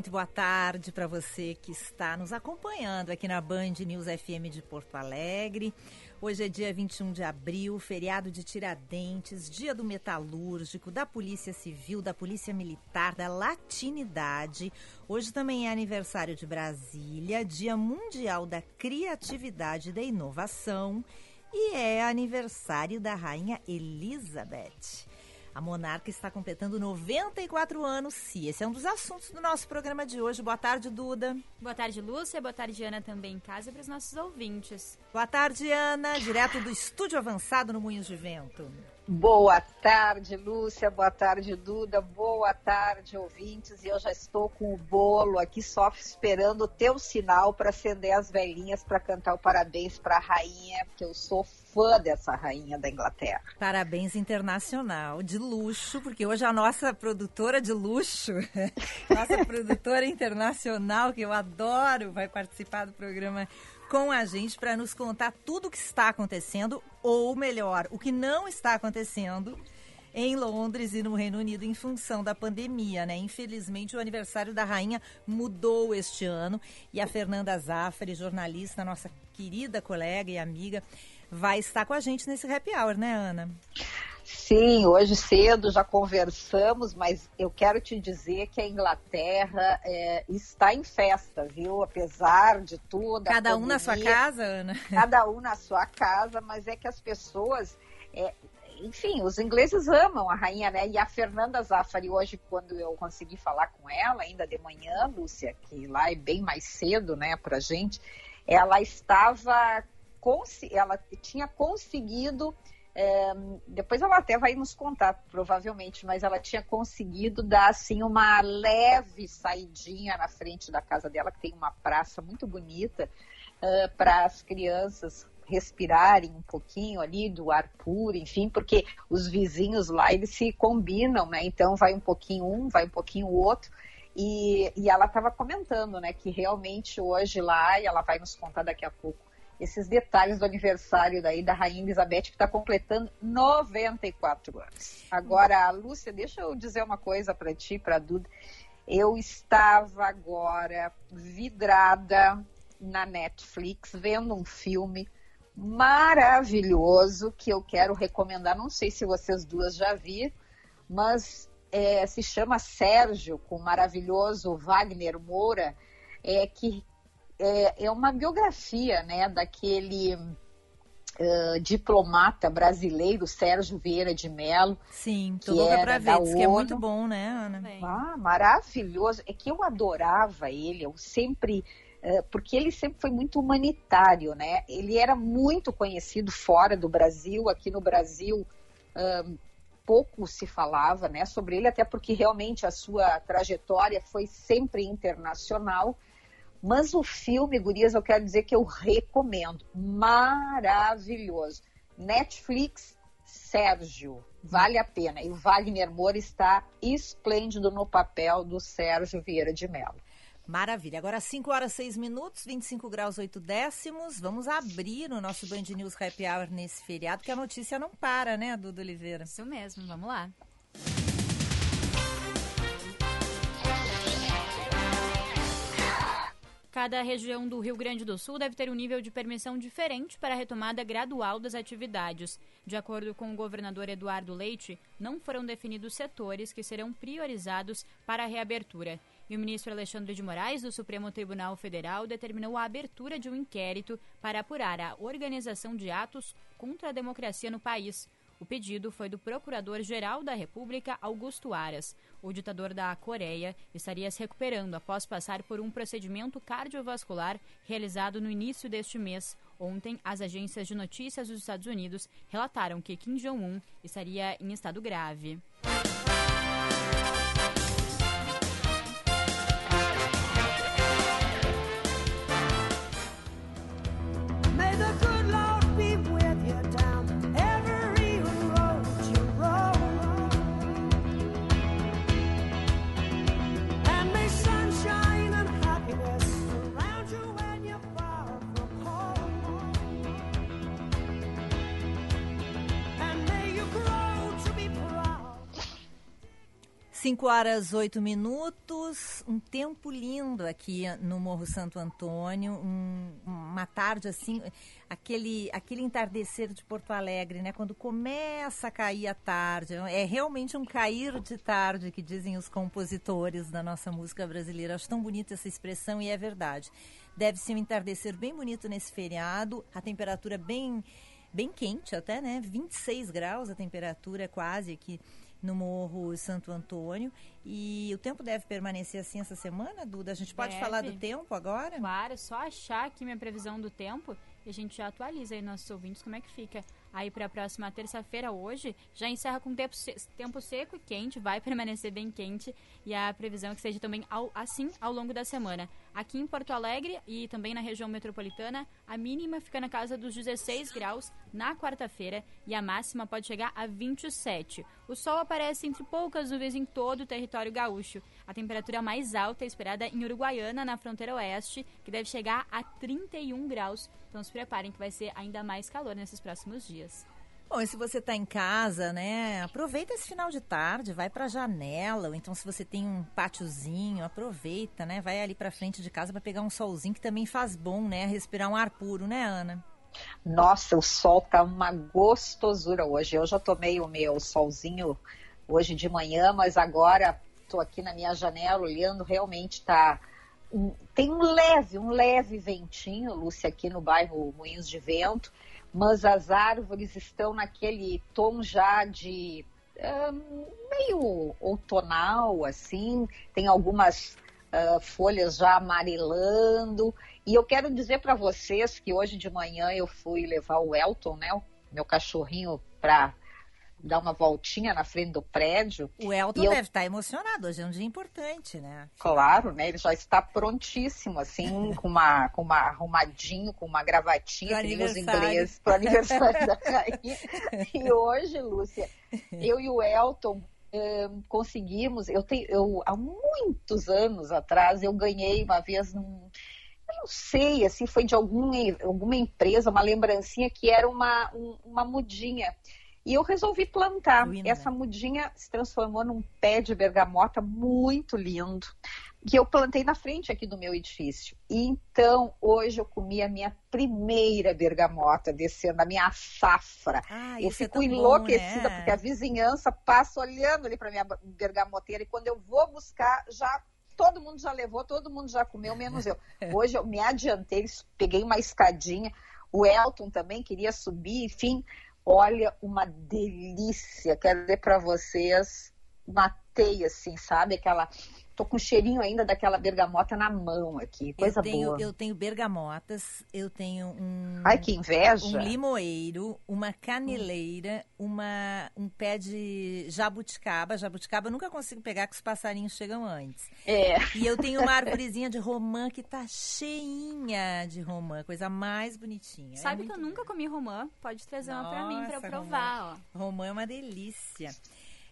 Muito boa tarde para você que está nos acompanhando aqui na Band News FM de Porto Alegre. Hoje é dia 21 de abril, feriado de Tiradentes, dia do metalúrgico, da Polícia Civil, da Polícia Militar, da Latinidade. Hoje também é aniversário de Brasília, Dia Mundial da Criatividade e da Inovação e é aniversário da Rainha Elizabeth. A monarca está completando 94 anos, sim. Esse é um dos assuntos do nosso programa de hoje. Boa tarde, Duda. Boa tarde, Lúcia. Boa tarde, Ana, também em casa para os nossos ouvintes. Boa tarde, Ana, direto do estúdio avançado no Moinhos de Vento. Boa tarde, Lúcia. Boa tarde, Duda. Boa tarde, ouvintes. E eu já estou com o bolo aqui só esperando o teu sinal para acender as velhinhas para cantar o parabéns para a rainha, porque eu sou fã dessa rainha da Inglaterra. Parabéns internacional, de luxo, porque hoje a nossa produtora de luxo, nossa produtora internacional, que eu adoro, vai participar do programa com a gente para nos contar tudo o que está acontecendo, ou melhor, o que não está acontecendo em Londres e no Reino Unido em função da pandemia, né? Infelizmente, o aniversário da rainha mudou este ano e a Fernanda Zaffari, jornalista, nossa querida colega e amiga, vai estar com a gente nesse happy hour, né, Ana? Sim, hoje cedo já conversamos, mas eu quero te dizer que a Inglaterra é, está em festa, viu? Apesar de tudo. Cada um na sua casa, Ana? Cada um na sua casa, mas é que as pessoas. É, enfim, os ingleses amam a rainha, né? E a Fernanda Zaffari, hoje, quando eu consegui falar com ela, ainda de manhã, Lúcia, que lá é bem mais cedo, né, pra gente, ela estava. Ela tinha conseguido é, depois ela até vai nos contar, provavelmente, mas ela tinha conseguido dar assim uma leve saidinha na frente da casa dela, que tem uma praça muito bonita, uh, para as crianças respirarem um pouquinho ali do ar puro, enfim, porque os vizinhos lá eles se combinam, né? Então vai um pouquinho um, vai um pouquinho o outro. E, e ela estava comentando, né, que realmente hoje lá, e ela vai nos contar daqui a pouco, esses detalhes do aniversário daí da Rainha Elizabeth, que está completando 94 anos. Agora, Lúcia, deixa eu dizer uma coisa para ti, para a Duda. Eu estava agora vidrada na Netflix vendo um filme maravilhoso que eu quero recomendar. Não sei se vocês duas já viram, mas é, se chama Sérgio, com o maravilhoso Wagner Moura, é, que é, é uma biografia né, daquele uh, diplomata brasileiro, Sérgio Vieira de Mello. Sim, tô louca para ver, diz que é muito bom, né, Ana? Ah, maravilhoso. É que eu adorava ele, eu sempre porque ele sempre foi muito humanitário, né? Ele era muito conhecido fora do Brasil, aqui no Brasil pouco se falava, né, sobre ele, até porque realmente a sua trajetória foi sempre internacional. Mas o filme, Gurias, eu quero dizer que eu recomendo. Maravilhoso. Netflix, Sérgio. Vale a pena. E o Wagner Moura está esplêndido no papel do Sérgio Vieira de Mello. Maravilha. Agora 5 horas 6 minutos, 25 graus 8 décimos. Vamos abrir o nosso Band News Happy Hour nesse feriado, que a notícia não para, né, Duda Oliveira? Isso mesmo, vamos lá. Cada região do Rio Grande do Sul deve ter um nível de permissão diferente para a retomada gradual das atividades. De acordo com o governador Eduardo Leite, não foram definidos setores que serão priorizados para a reabertura. E o ministro Alexandre de Moraes, do Supremo Tribunal Federal, determinou a abertura de um inquérito para apurar a organização de atos contra a democracia no país. O pedido foi do Procurador-Geral da República, Augusto Aras. O ditador da Coreia estaria se recuperando após passar por um procedimento cardiovascular realizado no início deste mês. Ontem, as agências de notícias dos Estados Unidos relataram que Kim Jong-un estaria em estado grave. 5 horas 8 minutos, um tempo lindo aqui no Morro Santo Antônio, um, uma tarde assim, aquele, aquele entardecer de Porto Alegre, né? Quando começa a cair a tarde, é realmente um cair de tarde que dizem os compositores da nossa música brasileira. Acho tão bonita essa expressão e é verdade. Deve ser um entardecer bem bonito nesse feriado, a temperatura bem, bem quente até, né? 26 graus a temperatura quase aqui no Morro Santo Antônio. E o tempo deve permanecer assim essa semana, Duda? A gente pode Deve. falar do tempo agora? Claro, só achar aqui minha previsão do tempo e a gente já atualiza aí nossos ouvintes como é que fica. Aí para a próxima terça-feira, hoje, já encerra com tempo, se- tempo seco e quente, vai permanecer bem quente e a previsão é que seja também ao- assim ao longo da semana. Aqui em Porto Alegre e também na região metropolitana, a mínima fica na casa dos 16 graus na quarta-feira e a máxima pode chegar a 27. O sol aparece entre poucas nuvens em todo o território gaúcho. A temperatura mais alta é esperada em Uruguaiana, na fronteira oeste, que deve chegar a 31 graus. Então se preparem que vai ser ainda mais calor nesses próximos dias. Bom, e se você está em casa, né, aproveita esse final de tarde, vai para a janela, ou então se você tem um pátiozinho, aproveita, né, vai ali para frente de casa para pegar um solzinho que também faz bom, né, respirar um ar puro, né, Ana? Nossa, o sol tá uma gostosura hoje. Eu já tomei o meu solzinho hoje de manhã, mas agora tô aqui na minha janela olhando, realmente tá tem um leve, um leve ventinho, Lúcia, aqui no bairro Moinhos de Vento, mas as árvores estão naquele tom já de meio outonal, assim, tem algumas ah, folhas já amarelando. E eu quero dizer para vocês que hoje de manhã eu fui levar o Elton, né, meu cachorrinho, para dar uma voltinha na frente do prédio. O Elton eu- deve estar emocionado, hoje é um dia importante, né? Claro, né? Ele já está prontíssimo, assim, com uma, com uma arrumadinho, com uma gravatinha, Pro que nem os ingleses, para o aniversário da rainha. E hoje, Lúcia, eu e o Elton hum, conseguimos, eu tenho, eu, há muitos anos atrás, eu ganhei uma vez num, eu não sei, assim, foi de algum, alguma empresa, uma lembrancinha que era uma, um- uma mudinha. E eu resolvi plantar. Linda. Essa mudinha se transformou num pé de bergamota muito lindo. Que eu plantei na frente aqui do meu edifício. E então, hoje eu comi a minha primeira bergamota desse ano, a minha safra. Ah, eu é fico bom, enlouquecida, né? porque a vizinhança passa olhando ali para minha bergamoteira. E quando eu vou buscar, já todo mundo já levou, todo mundo já comeu, menos eu. Hoje eu me adiantei, peguei uma escadinha. O Elton também queria subir, enfim. Olha, uma delícia. Quero dizer para vocês, matei assim, sabe? Aquela. Tô com cheirinho ainda daquela bergamota na mão aqui. Coisa eu tenho, boa. eu tenho bergamotas, eu tenho um Ai, que inveja. um limoeiro, uma caneleira, uma, um pé de jabuticaba. Jabuticaba eu nunca consigo pegar que os passarinhos chegam antes. É. E eu tenho uma arvorezinha de romã que tá cheinha de romã, coisa mais bonitinha. É Sabe que muito eu nunca comi romã? Pode trazer uma pra mim pra eu Nossa, provar, ó. Romã é uma delícia.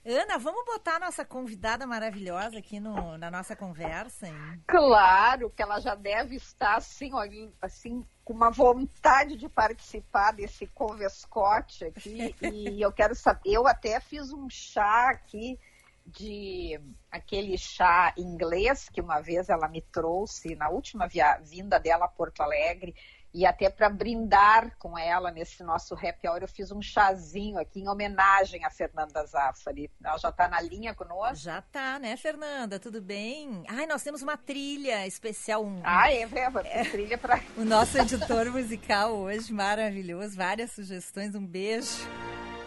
Ana, vamos botar a nossa convidada maravilhosa aqui no, na nossa conversa, hein? Claro que ela já deve estar assim, olha, assim, com uma vontade de participar desse converscote aqui. e eu quero saber, eu até fiz um chá aqui de aquele chá inglês que uma vez ela me trouxe na última via, vinda dela a Porto Alegre. E até para brindar com ela nesse nosso happy hour, eu fiz um chazinho aqui em homenagem a Fernanda Zaffari. Ela já está na linha conosco? Já tá, né, Fernanda? Tudo bem? Ai, nós temos uma trilha especial, um, Ah, é, é, trilha para o nosso editor musical hoje, maravilhoso, várias sugestões, um beijo.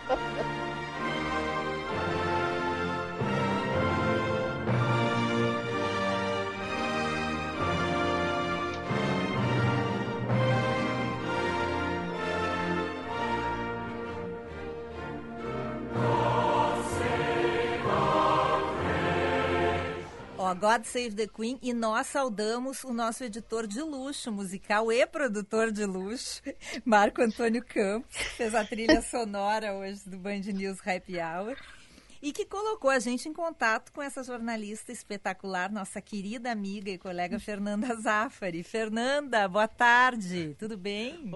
Ó, God Save the Queen e nós saudamos o nosso editor de luxo musical e produtor de luxo, Marco Antônio Campos, que fez a trilha sonora hoje do Band News Happy Hour. e que colocou a gente em contato com essa jornalista espetacular, nossa querida amiga e colega Fernanda Zafari. Fernanda, boa tarde, tudo bem?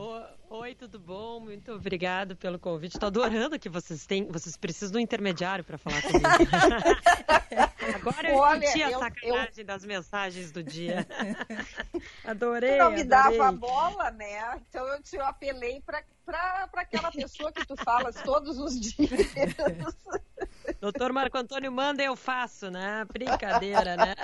Oi, tudo bom? Muito obrigado pelo convite. Estou adorando que vocês têm, vocês precisam de um intermediário para falar comigo. Agora eu Olha, senti a eu, sacanagem eu... das mensagens do dia. Adorei. Tu não me adorei. dava a bola, né? Então eu te apelei para aquela pessoa que tu falas todos os dias. Doutor Marco Antônio manda, eu faço, né? Brincadeira, né?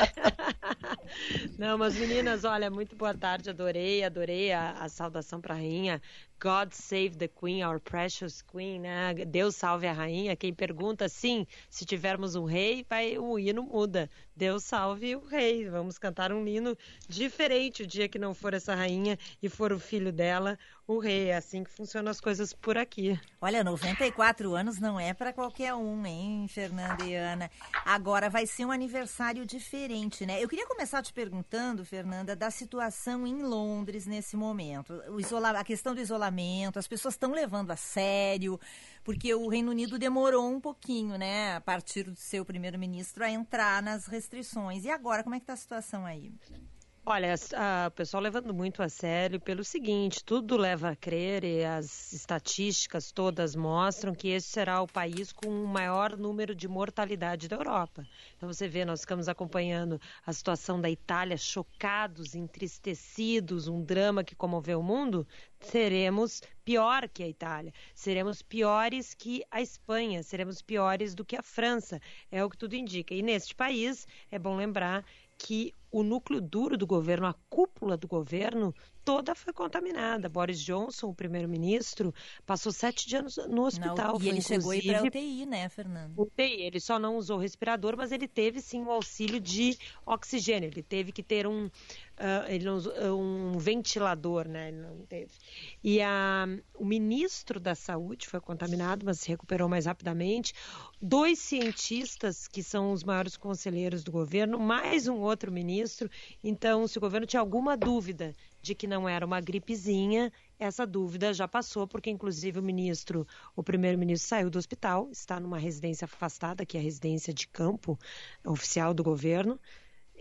Não, mas meninas, olha, muito boa tarde, adorei, adorei a, a saudação para a rainha. God save the Queen, our precious Queen, né? Deus salve a rainha. Quem pergunta, sim, se tivermos um rei, vai, o hino muda. Deus salve o rei. Vamos cantar um hino diferente o dia que não for essa rainha e for o filho dela, o rei. É assim que funcionam as coisas por aqui. Olha, 94 anos não é para qualquer um, hein, Fernanda e Ana? Agora vai ser um aniversário diferente, né? Eu queria começar te perguntando, Fernanda, da situação em Londres nesse momento. A questão do isolamento isolamento, as pessoas estão levando a sério, porque o Reino Unido demorou um pouquinho, né, a partir do seu primeiro-ministro, a entrar nas restrições. E agora, como é que está a situação aí? Olha, a, o pessoal levando muito a sério pelo seguinte, tudo leva a crer e as estatísticas todas mostram que esse será o país com o maior número de mortalidade da Europa. Então você vê, nós ficamos acompanhando a situação da Itália, chocados, entristecidos, um drama que comoveu o mundo, seremos pior que a Itália, seremos piores que a Espanha, seremos piores do que a França, é o que tudo indica. E neste país, é bom lembrar que o núcleo duro do governo, a cúpula do governo, toda foi contaminada. Boris Johnson, o primeiro-ministro, passou sete dias no hospital. Não, e ele chegou aí para UTI, né, Fernando? UTI. Ele só não usou respirador, mas ele teve sim o auxílio de oxigênio. Ele teve que ter um, uh, ele não, um ventilador, né? Ele não teve. E a, o ministro da Saúde foi contaminado, mas se recuperou mais rapidamente. Dois cientistas, que são os maiores conselheiros do governo, mais um outro ministro. Então, se o governo tinha alguma dúvida de que não era uma gripezinha, essa dúvida já passou, porque inclusive o ministro, o primeiro-ministro saiu do hospital, está numa residência afastada, que é a residência de campo oficial do governo.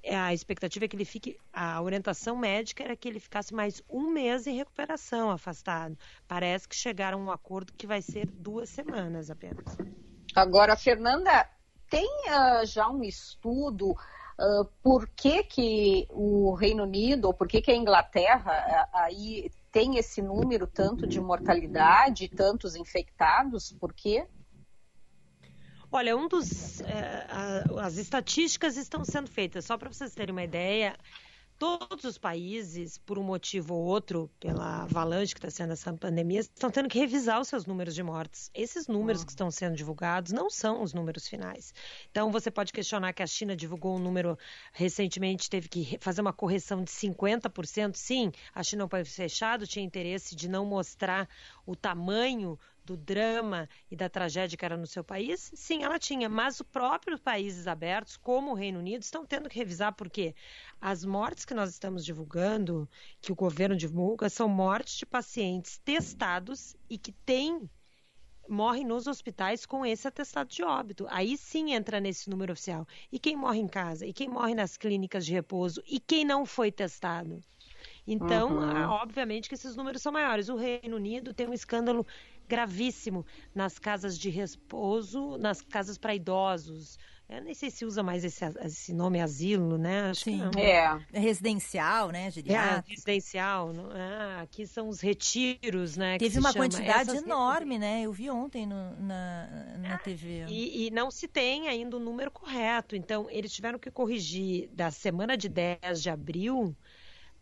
A expectativa é que ele fique, a orientação médica era que ele ficasse mais um mês em recuperação, afastado. Parece que chegaram a um acordo que vai ser duas semanas apenas. Agora, Fernanda, tem uh, já um estudo uh, por que, que o Reino Unido, ou por que, que a Inglaterra aí tem esse número tanto de mortalidade, tantos infectados? Por quê? Olha, um dos. É, a, as estatísticas estão sendo feitas, só para vocês terem uma ideia todos os países, por um motivo ou outro, pela avalanche que está sendo essa pandemia, estão tendo que revisar os seus números de mortes. Esses números que estão sendo divulgados não são os números finais. Então, você pode questionar que a China divulgou um número recentemente, teve que fazer uma correção de 50%. Sim, a China é um país fechado, tinha interesse de não mostrar o tamanho do drama e da tragédia que era no seu país? Sim, ela tinha, mas os próprios países abertos, como o Reino Unido, estão tendo que revisar porque as mortes que nós estamos divulgando, que o governo divulga, são mortes de pacientes testados e que têm morrem nos hospitais com esse atestado de óbito. Aí sim entra nesse número oficial. E quem morre em casa? E quem morre nas clínicas de repouso? E quem não foi testado? Então, uhum. obviamente que esses números são maiores. O Reino Unido tem um escândalo gravíssimo nas casas de repouso, nas casas para idosos. Eu nem sei se usa mais esse, esse nome asilo, né? Acho Sim, é. é. Residencial, né? É, residencial. É? aqui são os retiros, né? Teve uma quantidade Essas... enorme, né? Eu vi ontem no, na, na TV. E, e, não se tem ainda o número correto. Então, eles tiveram que corrigir da semana de 10 de abril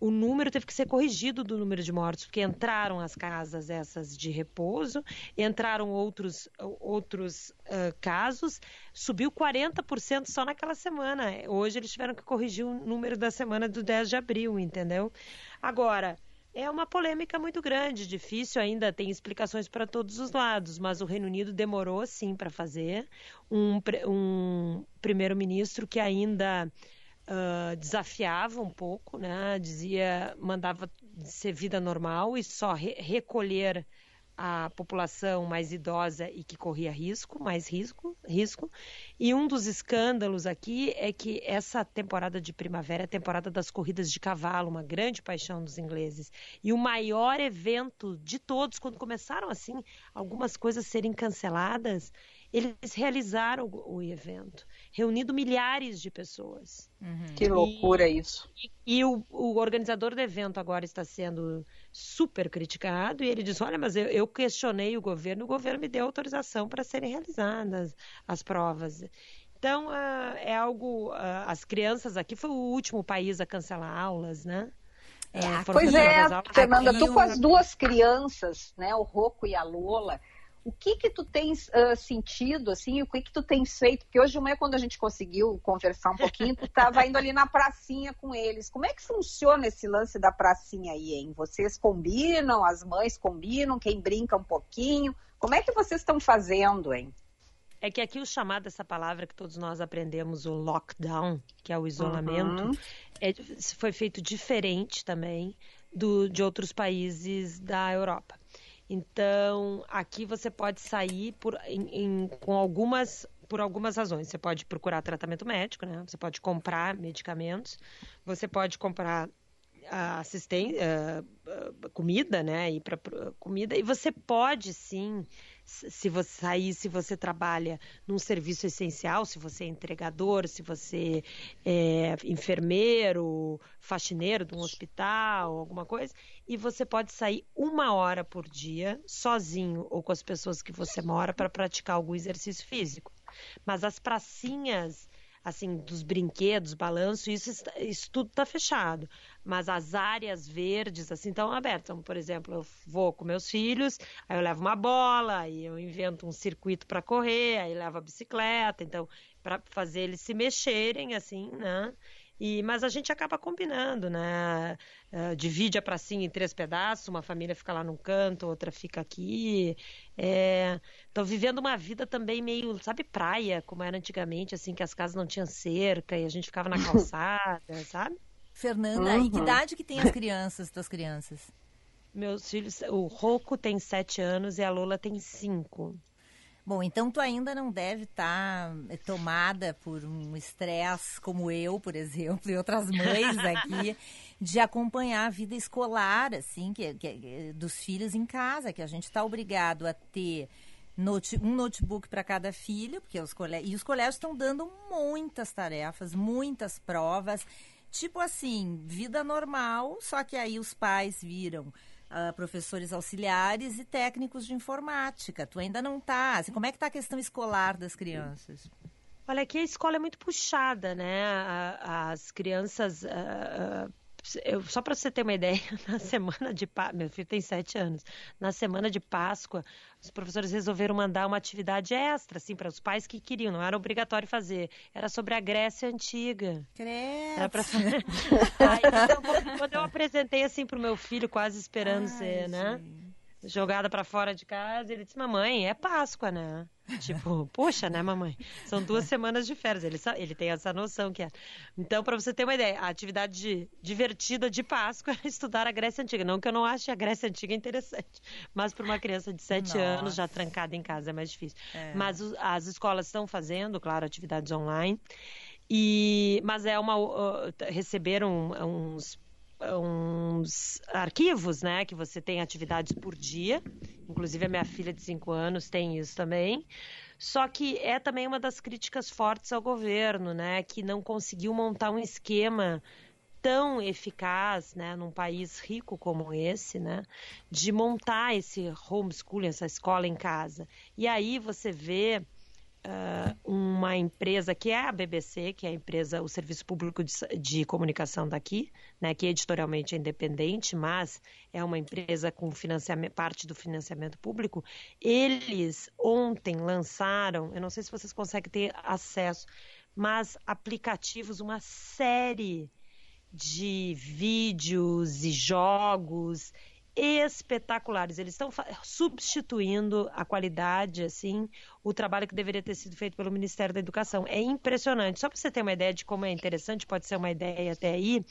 o número teve que ser corrigido do número de mortos, porque entraram as casas essas de repouso, entraram outros, outros uh, casos, subiu 40% só naquela semana. Hoje eles tiveram que corrigir o número da semana do 10 de abril, entendeu? Agora, é uma polêmica muito grande, difícil ainda, tem explicações para todos os lados, mas o Reino Unido demorou sim para fazer. Um, um primeiro-ministro que ainda uh, desafiava um pouco, né? Dizia, mandava ser vida normal e só re recolher a população mais idosa e que corria risco, mais risco, risco. E um dos escândalos aqui é que essa temporada de primavera é a temporada das corridas de cavalo, uma grande paixão dos ingleses. E o maior evento de todos, quando começaram assim algumas coisas serem canceladas, eles realizaram o, o evento, reunindo milhares de pessoas. Uhum. Que loucura e, isso. E, e o, o, organizador do evento agora está sendo super criticado e ele diz: olha, mas eu, eu questionei o governo, o governo me deu autorização para serem realizadas as provas. Então, uh, é algo. Uh, as crianças aqui foi o último país a cancelar aulas, né? É, uh, pois é, Fernanda, tu com as duas crianças, né, o Rocco e a Lola, o que que tu tens uh, sentido, assim, o que que tu tens feito? Porque hoje de manhã, quando a gente conseguiu conversar um pouquinho, tu estava indo ali na pracinha com eles. Como é que funciona esse lance da pracinha aí, hein? Vocês combinam, as mães combinam, quem brinca um pouquinho? Como é que vocês estão fazendo, hein? É que aqui o chamado dessa palavra que todos nós aprendemos, o lockdown, que é o isolamento, uhum. é, foi feito diferente também do, de outros países da Europa. Então, aqui você pode sair por, em, em, com algumas por algumas razões. Você pode procurar tratamento médico, né? Você pode comprar medicamentos, você pode comprar assistência, uh, comida, né? Ir para comida e você pode sim se você sair, se você trabalha num serviço essencial, se você é entregador, se você é enfermeiro, faxineiro de um hospital, alguma coisa, e você pode sair uma hora por dia, sozinho ou com as pessoas que você mora, para praticar algum exercício físico. Mas as pracinhas assim, dos brinquedos, balanço, isso, isso tudo está fechado. Mas as áreas verdes, assim, estão abertas. Então, por exemplo, eu vou com meus filhos, aí eu levo uma bola, aí eu invento um circuito para correr, aí levo a bicicleta, então, para fazer eles se mexerem, assim, né? E, mas a gente acaba combinando, né? Uh, divide a pracinha em três pedaços, uma família fica lá num canto, outra fica aqui. Estou é, vivendo uma vida também meio, sabe, praia, como era antigamente, assim, que as casas não tinham cerca e a gente ficava na calçada, sabe? Fernanda, uhum. e que uhum. idade que tem as crianças, tuas crianças? Meus filhos, o Roco tem sete anos e a Lola tem cinco. Bom, então tu ainda não deve estar tá tomada por um estresse como eu, por exemplo, e outras mães aqui, de acompanhar a vida escolar, assim, que, que dos filhos em casa, que a gente está obrigado a ter note, um notebook para cada filho, porque os colégios, e os colégios estão dando muitas tarefas, muitas provas, tipo assim, vida normal, só que aí os pais viram uh, professores auxiliares e técnicos de informática. Tu ainda não está. Assim, como é que está a questão escolar das crianças? Olha, aqui a escola é muito puxada, né? As crianças uh, eu, só para você ter uma ideia, na semana de Páscoa, meu filho tem sete anos, na semana de Páscoa, os professores resolveram mandar uma atividade extra, assim, para os pais que queriam, não era obrigatório fazer, era sobre a Grécia Antiga. Era pra... Aí, então, quando eu apresentei, assim, para o meu filho, quase esperando Ai, ser, né? Jogada para fora de casa, ele disse, mamãe, é Páscoa, né? Tipo, poxa, né, mamãe? São duas semanas de férias. Ele, ele tem essa noção que é. Então, para você ter uma ideia, a atividade de, divertida de Páscoa é estudar a Grécia Antiga. Não que eu não ache a Grécia Antiga interessante, mas para uma criança de sete anos, já trancada em casa, é mais difícil. É. Mas as escolas estão fazendo, claro, atividades online. E, mas é uma. Uh, receberam uns uns arquivos, né? Que você tem atividades por dia. Inclusive a minha filha de 5 anos tem isso também. Só que é também uma das críticas fortes ao governo, né? Que não conseguiu montar um esquema tão eficaz, né, num país rico como esse, né, de montar esse homeschooling, essa escola em casa. E aí você vê uh, uma empresa que é a BBC, que é a empresa, o Serviço Público de, de Comunicação daqui, né, que editorialmente é independente, mas é uma empresa com financiamento, parte do financiamento público. Eles ontem lançaram, eu não sei se vocês conseguem ter acesso, mas aplicativos, uma série de vídeos e jogos espetaculares. Eles estão substituindo a qualidade, assim, o trabalho que deveria ter sido feito pelo Ministério da Educação. É impressionante. Só para você ter uma ideia de como é interessante, pode ser uma ideia até aí.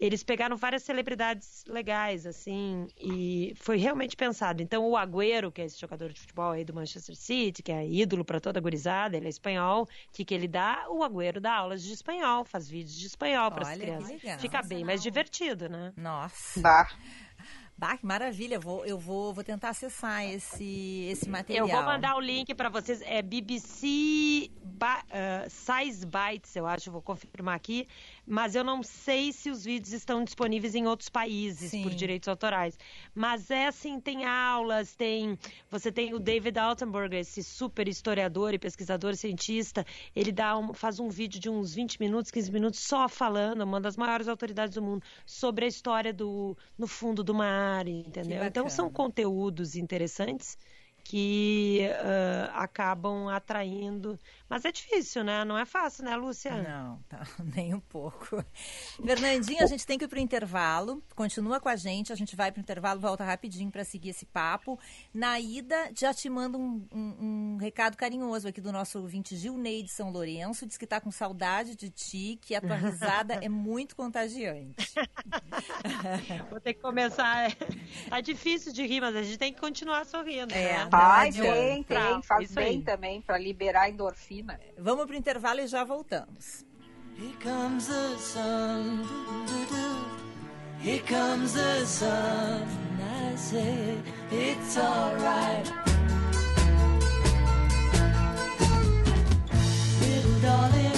Eles pegaram várias celebridades legais, assim, e foi realmente pensado. Então, o Agüero, que é esse jogador de futebol aí do Manchester City, que é ídolo para toda a gurizada, ele é espanhol, o que, que ele dá? O Agüero dá aulas de espanhol, faz vídeos de espanhol para as crianças. Fica bem mais divertido, né? Nossa. Bah. Bah, que maravilha. Vou, eu vou, vou tentar acessar esse, esse material. Eu vou mandar o link para vocês. É BBC uh, Size Bytes, eu acho. Vou confirmar aqui mas eu não sei se os vídeos estão disponíveis em outros países Sim. por direitos autorais. Mas é assim, tem aulas, tem. Você tem o David Altenberg, esse super historiador e pesquisador cientista. Ele dá um, faz um vídeo de uns 20 minutos, 15 minutos, só falando, uma das maiores autoridades do mundo, sobre a história do no fundo do mar, entendeu? Então são conteúdos interessantes que uh, acabam atraindo mas é difícil, né? Não é fácil, né, Lúcia? Não, tá, nem um pouco. Fernandinho, a gente tem que ir para o intervalo. Continua com a gente, a gente vai para o intervalo, volta rapidinho para seguir esse papo. Na ida, já te mando um, um, um, recado carinhoso aqui do nosso ouvinte Gilney de São Lourenço. Diz que está com saudade de ti, que a tua risada é muito contagiante. Vou ter que começar. Tá difícil de rir, mas a gente tem que continuar sorrindo. É, né? Faz bem, tem, faz bem também para liberar endorfina Vamos Vamos pro intervalo e já voltamos. Here comes the sun, here comes the sun, I say it's alright. Little darling.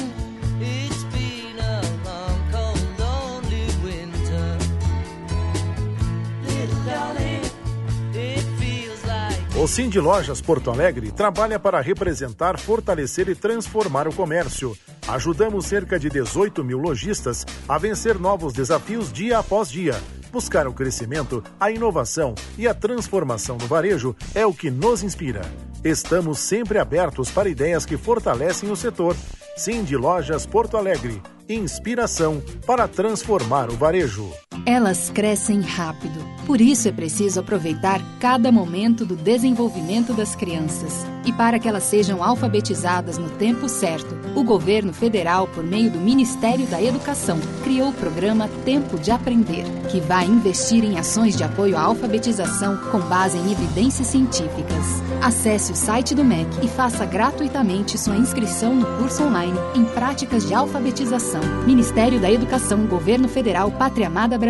O Cindy Lojas Porto Alegre trabalha para representar, fortalecer e transformar o comércio. Ajudamos cerca de 18 mil lojistas a vencer novos desafios dia após dia. Buscar o crescimento, a inovação e a transformação do varejo é o que nos inspira. Estamos sempre abertos para ideias que fortalecem o setor. Cindy Lojas Porto Alegre. Inspiração para transformar o varejo. Elas crescem rápido. Por isso é preciso aproveitar cada momento do desenvolvimento das crianças. E para que elas sejam alfabetizadas no tempo certo, o governo federal, por meio do Ministério da Educação, criou o programa Tempo de Aprender, que vai investir em ações de apoio à alfabetização com base em evidências científicas. Acesse o site do MEC e faça gratuitamente sua inscrição no curso online em práticas de alfabetização. Ministério da Educação, Governo Federal, Pátria Amada Brasil.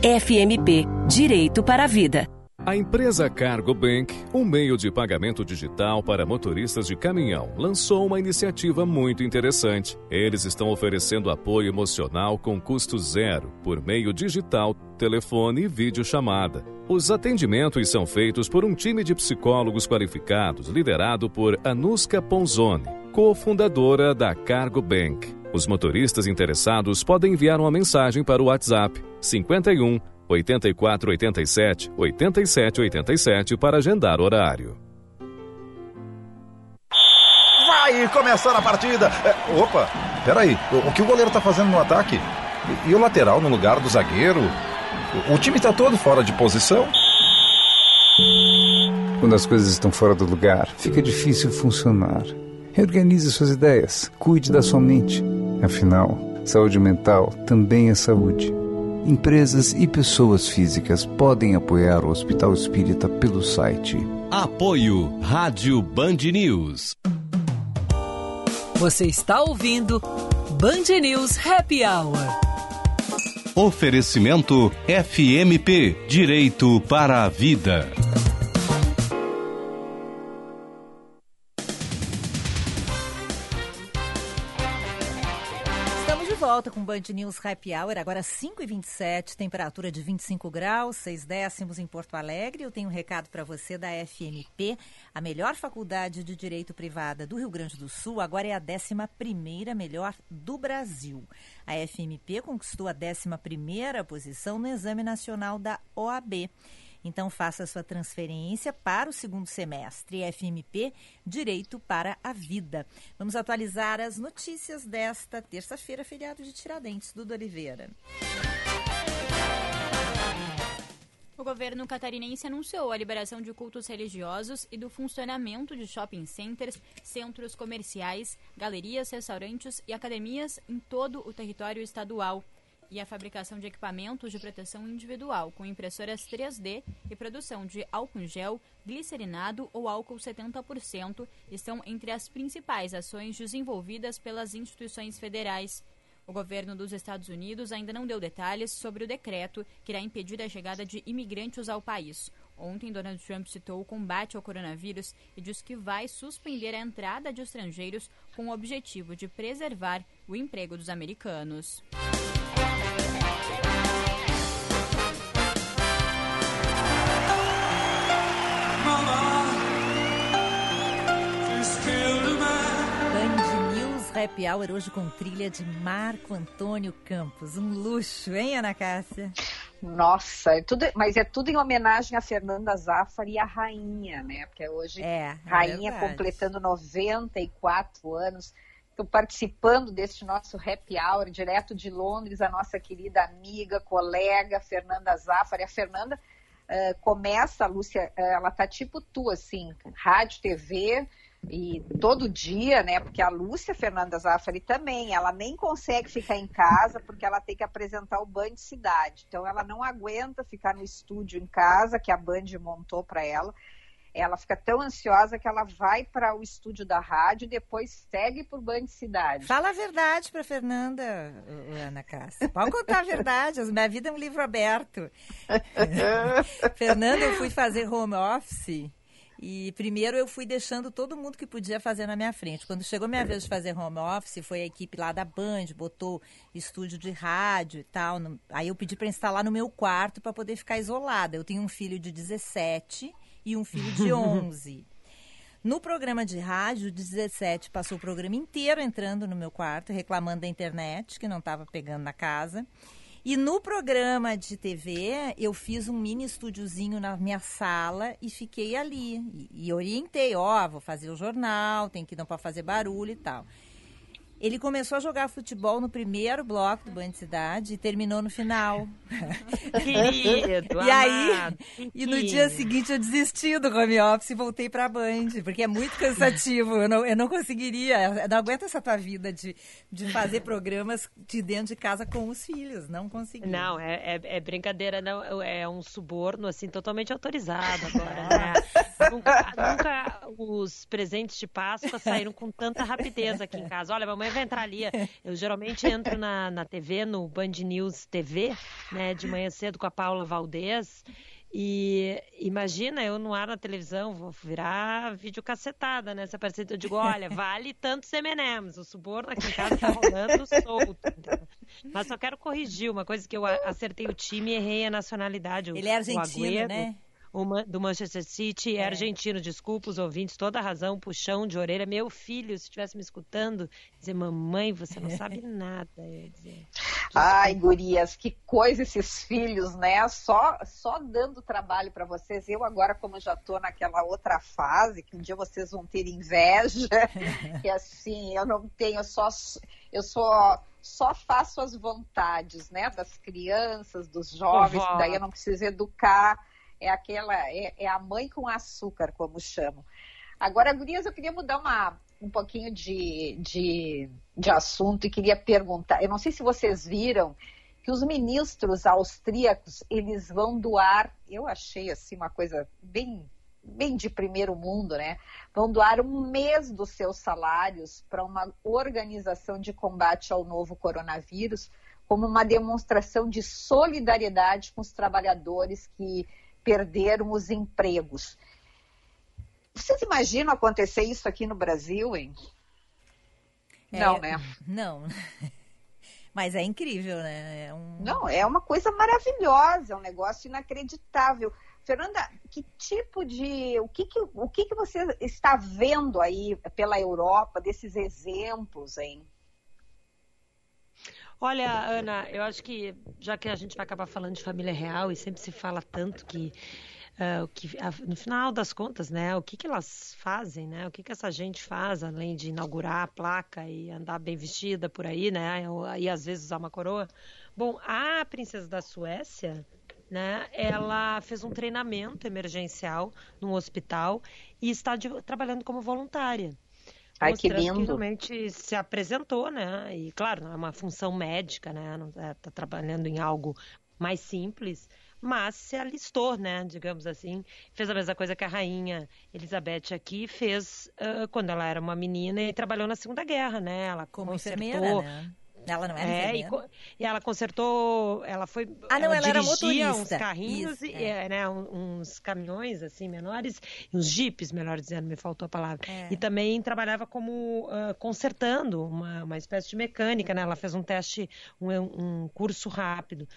FMP Direito para a Vida. A empresa Cargo Bank, um meio de pagamento digital para motoristas de caminhão, lançou uma iniciativa muito interessante. Eles estão oferecendo apoio emocional com custo zero, por meio digital, telefone e videochamada. Os atendimentos são feitos por um time de psicólogos qualificados, liderado por Anuska Ponzoni, cofundadora da Cargo Bank. Os motoristas interessados podem enviar uma mensagem para o WhatsApp 51 84 87 87 87 para agendar horário. Vai começar a partida! É, opa, peraí, o, o que o goleiro tá fazendo no ataque? E, e o lateral no lugar do zagueiro? O, o time tá todo fora de posição? Quando as coisas estão fora do lugar, fica difícil funcionar. Reorganize suas ideias, cuide da sua mente. Afinal, saúde mental também é saúde empresas e pessoas físicas podem apoiar o Hospital Espírita pelo site. Apoio Rádio Band News. Você está ouvindo Band News Happy Hour. Oferecimento FMP Direito para a Vida. Volta com Band News Happy Hour, agora 5h27, temperatura de 25 graus, 6 décimos em Porto Alegre. Eu tenho um recado para você da FMP, a melhor faculdade de Direito Privada do Rio Grande do Sul, agora é a 11ª melhor do Brasil. A FMP conquistou a 11ª posição no Exame Nacional da OAB. Então faça sua transferência para o segundo semestre FMP Direito para a Vida. Vamos atualizar as notícias desta terça-feira, feriado de Tiradentes, do Oliveira. O governo catarinense anunciou a liberação de cultos religiosos e do funcionamento de shopping centers, centros comerciais, galerias, restaurantes e academias em todo o território estadual e a fabricação de equipamentos de proteção individual com impressoras 3D e produção de álcool gel, glicerinado ou álcool 70% estão entre as principais ações desenvolvidas pelas instituições federais. O governo dos Estados Unidos ainda não deu detalhes sobre o decreto que irá impedir a chegada de imigrantes ao país. Ontem, Donald Trump citou o combate ao coronavírus e disse que vai suspender a entrada de estrangeiros com o objetivo de preservar o emprego dos americanos. Happy Hour hoje com trilha de Marco Antônio Campos. Um luxo, hein, Ana Cássia? Nossa, é tudo, mas é tudo em homenagem a Fernanda Zaffari e a rainha, né? Porque hoje é, é rainha completando 94 anos. Participando deste nosso happy hour direto de Londres, a nossa querida amiga, colega Fernanda Zaffari. A Fernanda uh, começa, a Lúcia, uh, ela tá tipo tu, assim, rádio, TV, e todo dia, né? Porque a Lúcia Fernanda Zaffari também, ela nem consegue ficar em casa porque ela tem que apresentar o Band Cidade. Então ela não aguenta ficar no estúdio em casa que a Band montou para ela. Ela fica tão ansiosa que ela vai para o estúdio da rádio e depois segue por Band Cidade. Fala a verdade para Fernanda, Ana Cássia. Pode contar a verdade. Minha vida é um livro aberto. Fernanda, eu fui fazer home office e primeiro eu fui deixando todo mundo que podia fazer na minha frente. Quando chegou minha vez de fazer home office, foi a equipe lá da Band, botou estúdio de rádio e tal. Aí eu pedi para instalar no meu quarto para poder ficar isolada. Eu tenho um filho de 17 e um filho de 11. No programa de rádio, 17 passou o programa inteiro entrando no meu quarto, reclamando da internet, que não estava pegando na casa. E no programa de TV, eu fiz um mini estúdiozinho na minha sala e fiquei ali. E, e orientei, ó, oh, vou fazer o jornal, tem que não para fazer barulho e tal. Ele começou a jogar futebol no primeiro bloco do Band Cidade e terminou no final. Querido, e aí, e no dia seguinte eu desisti do home office e voltei para a Band, porque é muito cansativo. Eu não, eu não conseguiria, eu não aguento essa tua vida de, de fazer programas de dentro de casa com os filhos. Não consegui. Não, é, é, é brincadeira, não, é um suborno assim totalmente autorizado agora. né? nunca, nunca os presentes de Páscoa saíram com tanta rapidez aqui em casa. Olha, mamãe vai entrar ali. Eu geralmente entro na, na TV, no Band News TV, né, de manhã cedo com a Paula Valdez. E imagina, eu no ar na televisão, vou virar vídeo cacetada, né? Se aparecer, eu digo, olha, vale tantos M&M's, o suborno aqui em casa tá rolando solto. Mas só quero corrigir uma coisa que eu acertei o time e errei a nacionalidade. Ele é argentino, né? Uma, do Manchester City é, argentino. Desculpa os ouvintes, toda a razão, puxão de orelha. Meu filho, se estivesse me escutando, dizer, mamãe, você não sabe nada. Eu dizer, Ai, gurias, que coisa esses filhos, né? Só, só dando trabalho para vocês. Eu agora, como já tô naquela outra fase, que um dia vocês vão ter inveja, que assim, eu não tenho só... Eu só só faço as vontades, né, das crianças, dos jovens, daí eu não preciso educar é aquela, é, é a mãe com açúcar, como chamam. Agora, Gurias, eu queria mudar uma, um pouquinho de, de, de assunto e queria perguntar, eu não sei se vocês viram que os ministros austríacos, eles vão doar, eu achei assim uma coisa bem bem de primeiro mundo, né? Vão doar um mês dos seus salários para uma organização de combate ao novo coronavírus, como uma demonstração de solidariedade com os trabalhadores que perderam os empregos. Vocês imaginam acontecer isso aqui no Brasil, hein? É, não, né? Não. Mas é incrível, né? É um... Não, é uma coisa maravilhosa, é um negócio inacreditável. Fernanda, que tipo de. O que, que, o que, que você está vendo aí pela Europa desses exemplos, hein? Olha, Ana, eu acho que já que a gente vai acabar falando de família real e sempre se fala tanto que Uh, que, no final das contas, né, o que, que elas fazem, né, o que, que essa gente faz, além de inaugurar a placa e andar bem vestida por aí, né, e às vezes usar uma coroa. Bom, a princesa da Suécia, né, ela fez um treinamento emergencial num hospital e está de, trabalhando como voluntária. Ai, que lindo. Que realmente se apresentou, né? E claro, não é uma função médica, né? Não está é, trabalhando em algo mais simples, mas se alistou, né, digamos assim, fez a mesma coisa que a rainha Elizabeth aqui fez uh, quando ela era uma menina e trabalhou na Segunda Guerra, né? Ela como enfermeira, né? Ela não era é, e, e, ela consertou, ela foi, ah, não, ela, ela era motorista. uns carrinhos, Isso, e, é. é. né, uns caminhões assim menores, uns jipes, melhor dizendo, me faltou a palavra. É. E também trabalhava como uh, consertando, uma, uma espécie de mecânica, né? Ela fez um teste, um, um curso rápido.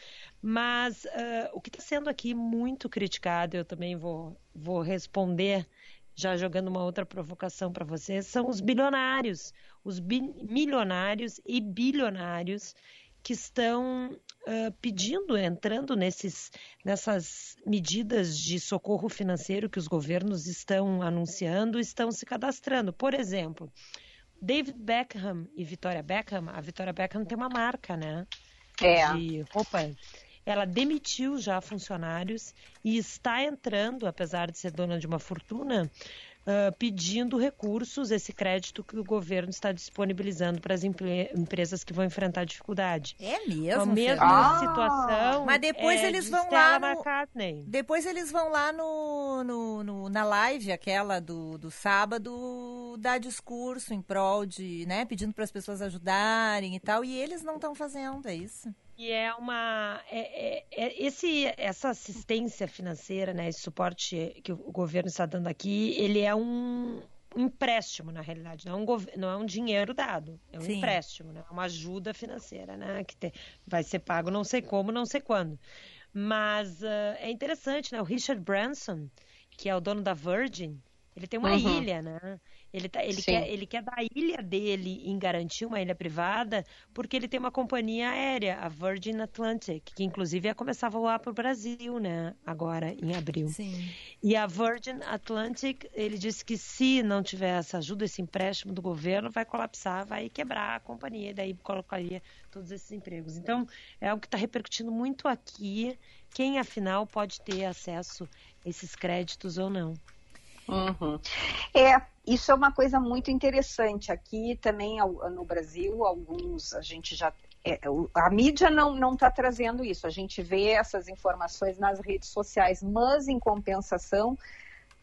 Mas uh, o que está sendo aqui muito criticado, eu também vou, vou responder já jogando uma outra provocação para vocês, são os bilionários, os bi milionários e bilionários que estão uh, pedindo, entrando nesses, nessas medidas de socorro financeiro que os governos estão anunciando, estão se cadastrando. Por exemplo, David Beckham e Victoria Beckham, a Victoria Beckham tem uma marca, né? É. De roupa ela demitiu já funcionários e está entrando, apesar de ser dona de uma fortuna, uh, pedindo recursos, esse crédito que o governo está disponibilizando para as empresas que vão enfrentar dificuldade. É mesmo? A mesma ah, situação. Mas depois é eles de vão Stella lá. No, McCartney. depois eles vão lá no, no, no, na live, aquela do, do sábado, dar discurso em prol de, né, pedindo para as pessoas ajudarem e tal, e eles não estão fazendo, é isso? E é uma. É, é, é, esse, essa assistência financeira, né, esse suporte que o governo está dando aqui, ele é um, empréstimo, na realidade, não é um, não é um dinheiro dado, é um Sim. empréstimo, né? É uma ajuda financeira, né? Que te, vai ser pago não sei como, não sei quando. Mas uh, é interessante, né? O Richard Branson, que é o dono da Virgin, ele tem uma uhum. ilha, né? Ele, tá, ele, quer, ele quer dar a ilha dele em garantir uma ilha privada, porque ele tem uma companhia aérea, a Virgin Atlantic, que inclusive ia começar a voar para o Brasil, né? Agora, em abril. Sim. E a Virgin Atlantic, ele disse que se não tiver essa ajuda, esse empréstimo do governo, vai colapsar, vai quebrar a companhia, e daí colocaria todos esses empregos. Então, é algo que está repercutindo muito aqui. Quem, afinal, pode ter acesso a esses créditos ou não. Uhum. É, isso é uma coisa muito interessante. Aqui também no Brasil, alguns a gente já. É, a mídia não está trazendo isso. A gente vê essas informações nas redes sociais, mas em compensação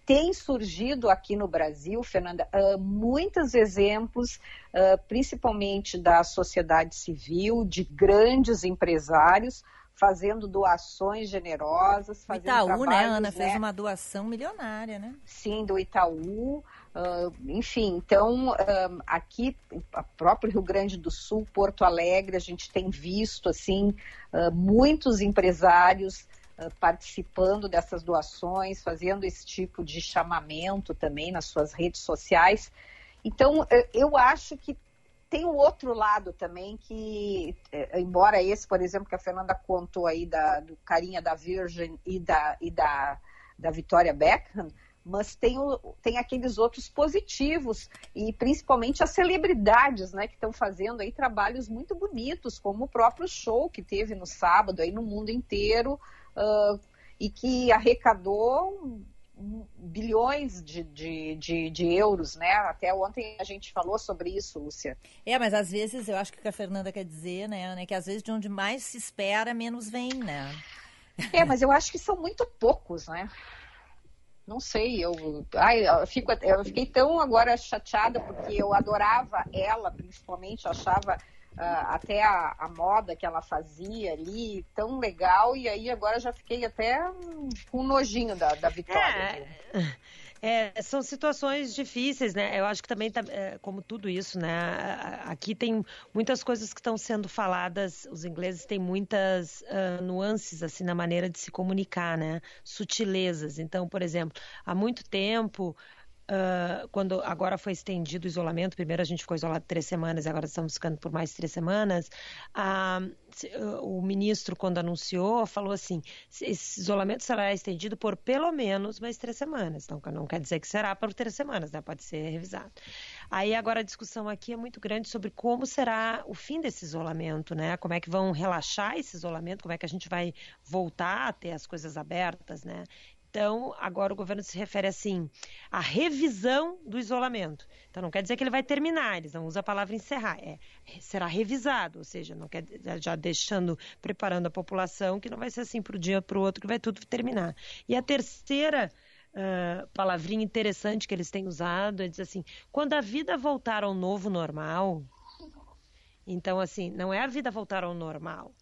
tem surgido aqui no Brasil, Fernanda, uh, muitos exemplos, uh, principalmente da sociedade civil, de grandes empresários, fazendo doações generosas. Fazendo Itaú, né, Ana, né? fez uma doação milionária, né? Sim, do Itaú. Uh, enfim, então, uh, aqui, a próprio Rio Grande do Sul, Porto Alegre, a gente tem visto, assim, uh, muitos empresários participando dessas doações, fazendo esse tipo de chamamento também nas suas redes sociais. Então, eu acho que tem o outro lado também que, é, embora esse, por exemplo, que a Fernanda contou aí da, do carinha da Virgin e da, e da, da Victoria Beckham, mas tem, o, tem aqueles outros positivos e principalmente as celebridades, né, que estão fazendo aí trabalhos muito bonitos, como o próprio show que teve no sábado aí no mundo inteiro uh, e que arrecadou bilhões de, de, de, de, euros, né? Até ontem a gente falou sobre isso, Lúcia. É, mas às vezes eu acho que o que a Fernanda quer dizer, né, né que às vezes de onde mais se espera, menos vem, né? É, mas eu acho que são muito poucos, né? Não sei, eu, ai, eu, fico, eu fiquei tão agora chateada porque eu adorava ela, principalmente, eu achava até a, a, moda que ela fazia ali, tão legal, e aí agora já fiquei até com nojinho da, da Vitória. É, É, são situações difíceis, né? Eu acho que também, tá, é, como tudo isso, né? Aqui tem muitas coisas que estão sendo faladas. Os ingleses têm muitas uh, nuances assim na maneira de se comunicar, né? Sutilezas. Então, por exemplo, há muito tempo Uh, quando agora foi estendido o isolamento, primeiro a gente ficou isolado três semanas, agora estamos ficando por mais três semanas. Uh, o ministro, quando anunciou, falou assim: esse isolamento será estendido por pelo menos mais três semanas. Então, não quer dizer que será por três semanas, né? pode ser revisado. Aí agora a discussão aqui é muito grande sobre como será o fim desse isolamento, né? Como é que vão relaxar esse isolamento, como é que a gente vai voltar a ter as coisas abertas, né? Então, agora o governo se refere assim à revisão do isolamento. Então, não quer dizer que ele vai terminar, eles não usam a palavra encerrar, é será revisado, ou seja, não quer já deixando, preparando a população que não vai ser assim para o dia para o outro que vai tudo terminar. E a terceira uh, palavrinha interessante que eles têm usado é dizer assim: quando a vida voltar ao novo normal, então assim, não é a vida voltar ao normal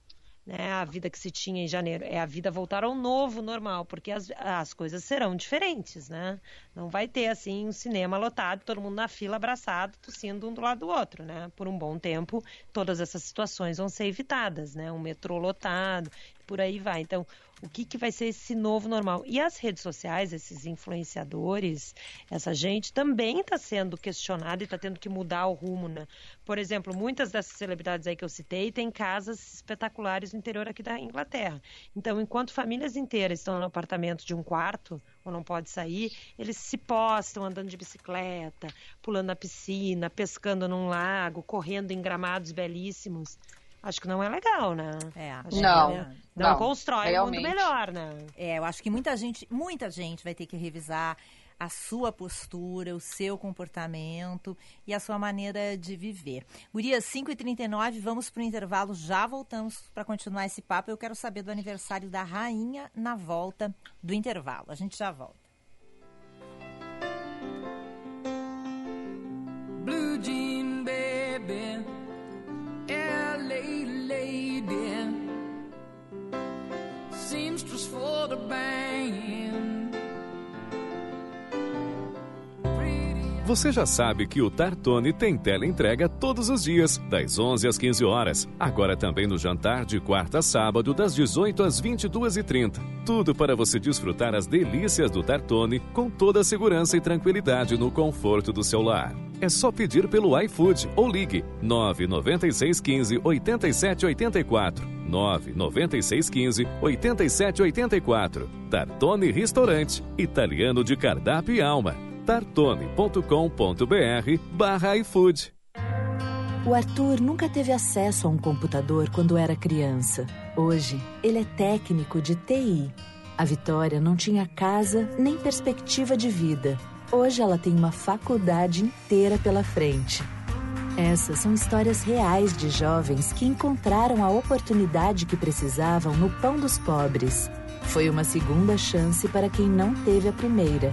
né, a vida que se tinha em janeiro, é a vida voltar ao novo normal, porque as, as coisas serão diferentes, né? Não vai ter assim um cinema lotado, todo mundo na fila abraçado, tossindo um do lado do outro, né? Por um bom tempo, todas essas situações vão ser evitadas, né? Um metrô lotado, por aí vai. Então, o que, que vai ser esse novo normal? E as redes sociais, esses influenciadores, essa gente também está sendo questionada e está tendo que mudar o rumo, né? Por exemplo, muitas dessas celebridades aí que eu citei têm casas espetaculares no interior aqui da Inglaterra. Então, enquanto famílias inteiras estão no apartamento de um quarto ou não pode sair, eles se postam andando de bicicleta, pulando na piscina, pescando num lago, correndo em gramados belíssimos acho que não é legal, né? É, não, não, não, constrói realmente. um mundo melhor, né? É, eu acho que muita gente, muita gente vai ter que revisar a sua postura, o seu comportamento e a sua maneira de viver. Gurias, 5h39, vamos para o intervalo, já voltamos para continuar esse papo. Eu quero saber do aniversário da rainha na volta do intervalo. A gente já volta. Blue Jean Baby Você já sabe que o Tartone tem tela entrega todos os dias, das 11 às 15 horas. Agora também no jantar de quarta a sábado, das 18 às 22h30. Tudo para você desfrutar as delícias do Tartone com toda a segurança e tranquilidade no conforto do seu lar. É só pedir pelo iFood ou ligue 99615 8784. 99615 8784. Tartone Restaurante, italiano de cardápio e alma. tartone.com.br barra iFood. O Arthur nunca teve acesso a um computador quando era criança. Hoje, ele é técnico de TI. A Vitória não tinha casa nem perspectiva de vida. Hoje ela tem uma faculdade inteira pela frente. Essas são histórias reais de jovens que encontraram a oportunidade que precisavam no Pão dos Pobres. Foi uma segunda chance para quem não teve a primeira.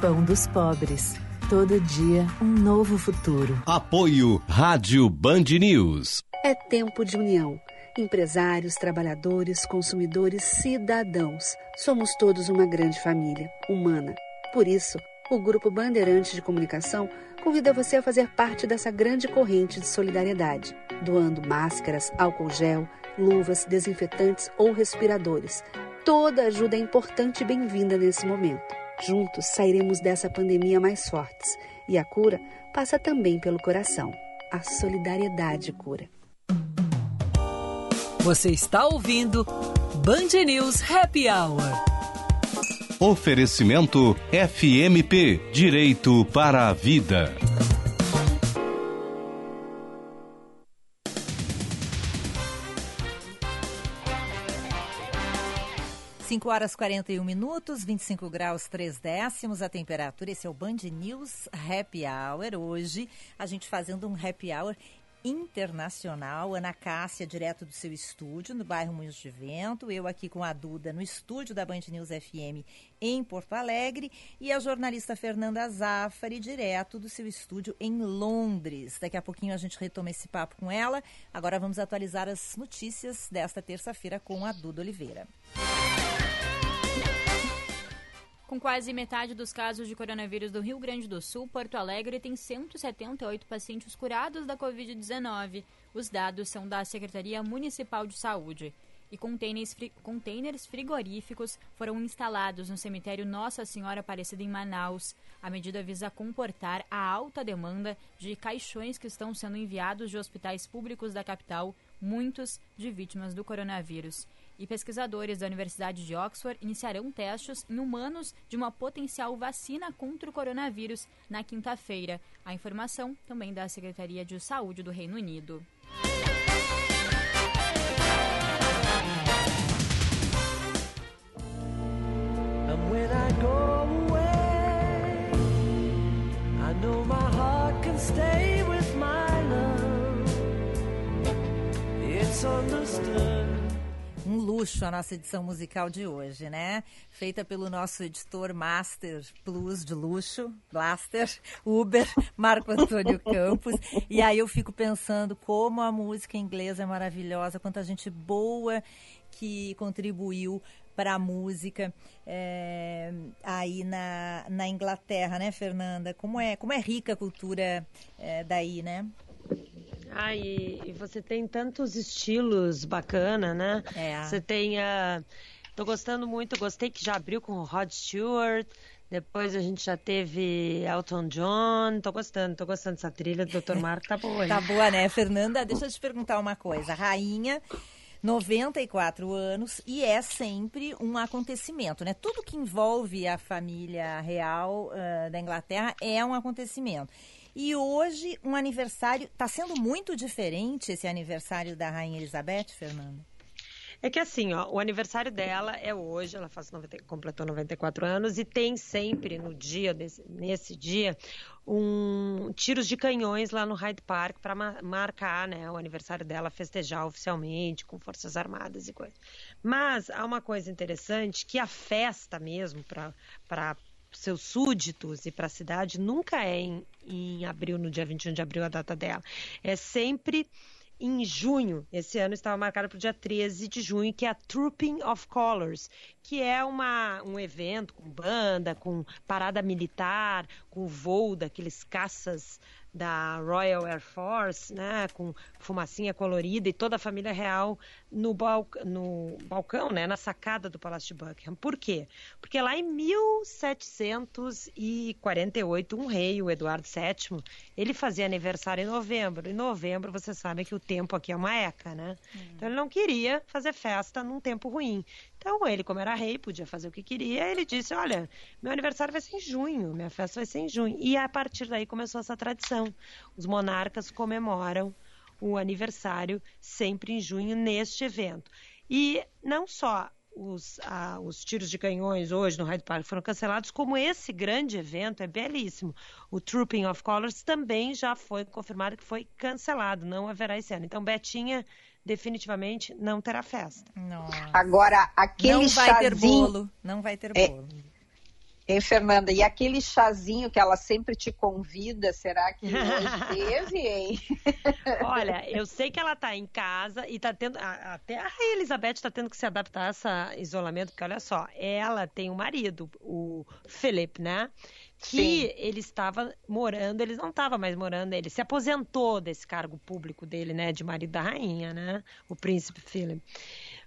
Pão dos Pobres. Todo dia, um novo futuro. Apoio Rádio Band News. É tempo de união. Empresários, trabalhadores, consumidores, cidadãos. Somos todos uma grande família, humana. Por isso, o Grupo Bandeirantes de Comunicação convida você a fazer parte dessa grande corrente de solidariedade, doando máscaras, álcool gel, luvas, desinfetantes ou respiradores. Toda ajuda é importante e bem-vinda nesse momento. Juntos sairemos dessa pandemia mais fortes e a cura passa também pelo coração. A solidariedade cura. Você está ouvindo Band News Happy Hour. Oferecimento FMP Direito para a Vida. Cinco horas 41 minutos, 25 graus 3 décimos a temperatura. Esse é o Band News Happy Hour. Hoje a gente fazendo um happy hour internacional. Ana Cássia, direto do seu estúdio, no bairro Moinhos de Vento. Eu aqui com a Duda, no estúdio da Band News FM em Porto Alegre. E a jornalista Fernanda Zaffari, direto do seu estúdio em Londres. Daqui a pouquinho a gente retoma esse papo com ela. Agora vamos atualizar as notícias desta terça-feira com a Duda Oliveira. Com quase metade dos casos de coronavírus do Rio Grande do Sul, Porto Alegre tem 178 pacientes curados da Covid-19. Os dados são da Secretaria Municipal de Saúde. E containers, frigoríficos foram instalados no cemitério Nossa Senhora Aparecida em Manaus. A medida visa comportar a alta demanda de caixões que estão sendo enviados de hospitais públicos da capital, muitos de vítimas do coronavírus e pesquisadores da Universidade de Oxford iniciarão testes em humanos de uma potencial vacina contra o coronavírus na quinta-feira. A informação também da Secretaria de Saúde do Reino Unido. understood um luxo a nossa edição musical de hoje, né? Feita pelo nosso editor Master Plus de luxo, Blaster, Uber, Marco Antônio Campos. E aí eu fico pensando como a música inglesa é maravilhosa, quanta gente boa que contribuiu para a música é, aí na, na Inglaterra, né, Fernanda? Como é, como é rica a cultura é, daí, né? Ah, e, e, você tem tantos estilos bacana, né? É. Você tem a. Tô gostando muito, gostei que já abriu com o Rod Stewart. Depois a gente já teve Elton John. Tô gostando, tô gostando dessa trilha do Dr. Marco, tá boa. Hein? Tá boa, né, Fernanda? Deixa eu te perguntar uma coisa. Rainha 94 anos e é sempre um acontecimento, né? Tudo que envolve a família real uh, da Inglaterra é um acontecimento. E hoje, um aniversário. Está sendo muito diferente esse aniversário da Rainha Elizabeth, Fernanda? É que assim, ó, o aniversário dela é hoje, ela faz 90, completou 94 anos e tem sempre no dia desse, nesse dia um tiros de canhões lá no Hyde Park para ma marcar, né, o aniversário dela, festejar oficialmente com forças armadas e coisas. Mas há uma coisa interessante que a festa mesmo para seus súditos e para a cidade nunca é em, em abril, no dia 21 de abril, a data dela. É sempre em junho. Esse ano estava marcado para o dia 13 de junho, que é a Trooping of Colors, que é uma, um evento com banda, com parada militar, com voo daqueles caças da Royal Air Force, né, com fumacinha colorida e toda a família real no, no balcão, né, na sacada do Palácio de Buckingham. Por quê? Porque lá em 1748, um rei, o Eduardo VII, ele fazia aniversário em novembro. Em novembro, você sabe que o tempo aqui é uma eca, né? Hum. Então ele não queria fazer festa num tempo ruim. Então ele, como era rei, podia fazer o que queria. Ele disse: Olha, meu aniversário vai ser em junho, minha festa vai ser em junho. E a partir daí começou essa tradição. Os monarcas comemoram o aniversário sempre em junho neste evento. E não só os, ah, os, tiros de canhões hoje no Hyde Park foram cancelados, como esse grande evento é belíssimo. O Trooping of Colors também já foi confirmado que foi cancelado, não haverá esse ano. Então, Betinha definitivamente não terá festa. Não. Agora, aquele Não vai chazinho... ter bolo. Não vai ter é, bolo. É... Hein, Fernanda? E aquele chazinho que ela sempre te convida, será que hoje teve, hein? Olha, eu sei que ela está em casa e está tendo. Até a Elizabeth está tendo que se adaptar a esse isolamento, porque olha só, ela tem um marido, o Philip, né? Que Sim. ele estava morando, ele não estava mais morando, ele se aposentou desse cargo público dele, né, de marido da rainha, né, o príncipe Philip.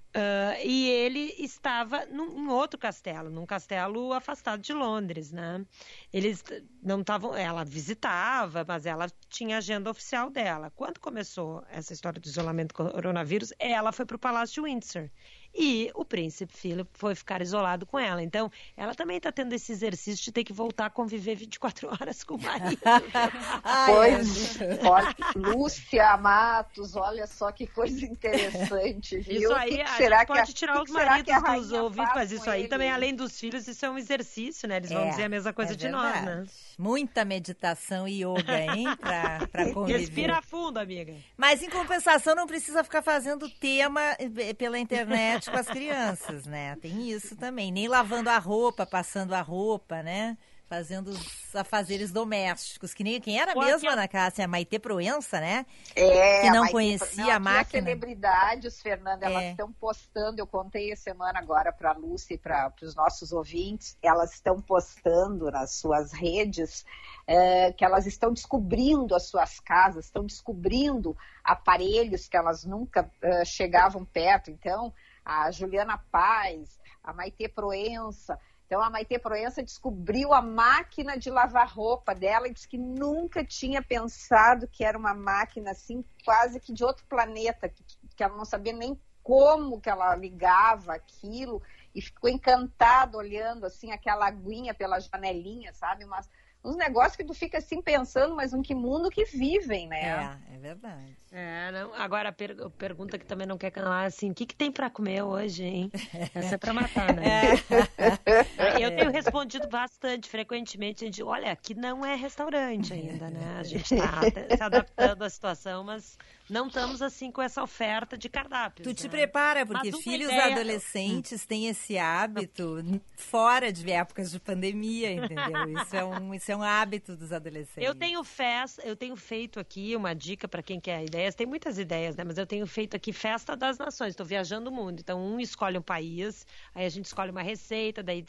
Uh, e ele estava num, em outro castelo, num castelo afastado de Londres, né? Eles não estavam, ela visitava, mas ela tinha agenda oficial dela. Quando começou essa história do isolamento coronavírus, ela foi para o Palácio de Windsor e o príncipe Philip foi ficar isolado com ela. Então, ela também está tendo esse exercício de ter que voltar a conviver 24 horas com o marido. pois, olha, Lúcia Matos, olha só que coisa interessante, viu? Isso aí, que que será que pode a, tirar os maridos dos ouvidos, mas isso aí ele? também, além dos filhos, isso é um exercício, né? Eles vão é, dizer a mesma coisa é de nós, né? Muita meditação e yoga, hein? Pra, pra conviver. Respira fundo, amiga. Mas, em compensação, não precisa ficar fazendo tema eh, pela internet com as crianças, né? Tem isso também. Nem lavando a roupa, passando a roupa, né? fazendo os afazeres domésticos, que nem quem era Pô, mesmo, Ana Cássia, a Maite Proença, né? É, que não mas conhecia tem- a máquina. celebridades, Fernanda, elas É. estão postando, eu contei a semana agora para a Lúcia e para os nossos ouvintes, elas estão postando nas suas redes eh, que elas estão descobrindo as suas casas, estão descobrindo aparelhos que elas nunca eh, chegavam perto. Então, a Juliana Paz, a Maite Proença, então a Maite Proença descobriu a máquina de lavar roupa dela e disse que nunca tinha pensado que era uma máquina assim, quase que de outro planeta, que, ela não sabia nem como que ela ligava aquilo e ficou encantada olhando assim aquela aguinha pela janelinha, sabe? Mas uns negócios que tu fica assim pensando, mas em que mundo que vivem, né? É, é verdade. É, não. Agora a per- pergunta que também não quer calar assim, o que, que tem pra comer hoje, hein? Essa é pra matar, né? Eu tenho respondido bastante, frequentemente, a gente, olha, aqui não é restaurante ainda, né? A gente tá se adaptando à situação, mas não estamos assim com essa oferta de cardápios. Tu te né? prepara, porque filhos ideia- adolescentes têm esse hábito fora de épocas de pandemia, entendeu? Isso é um, isso é um hábito dos adolescentes. Eu tenho festa, eu tenho feito aqui uma dica para quem quer ideias. Tem muitas ideias, né? Mas eu tenho feito aqui festa das nações. Estou viajando o mundo. Então um escolhe um país, aí a gente escolhe uma receita, daí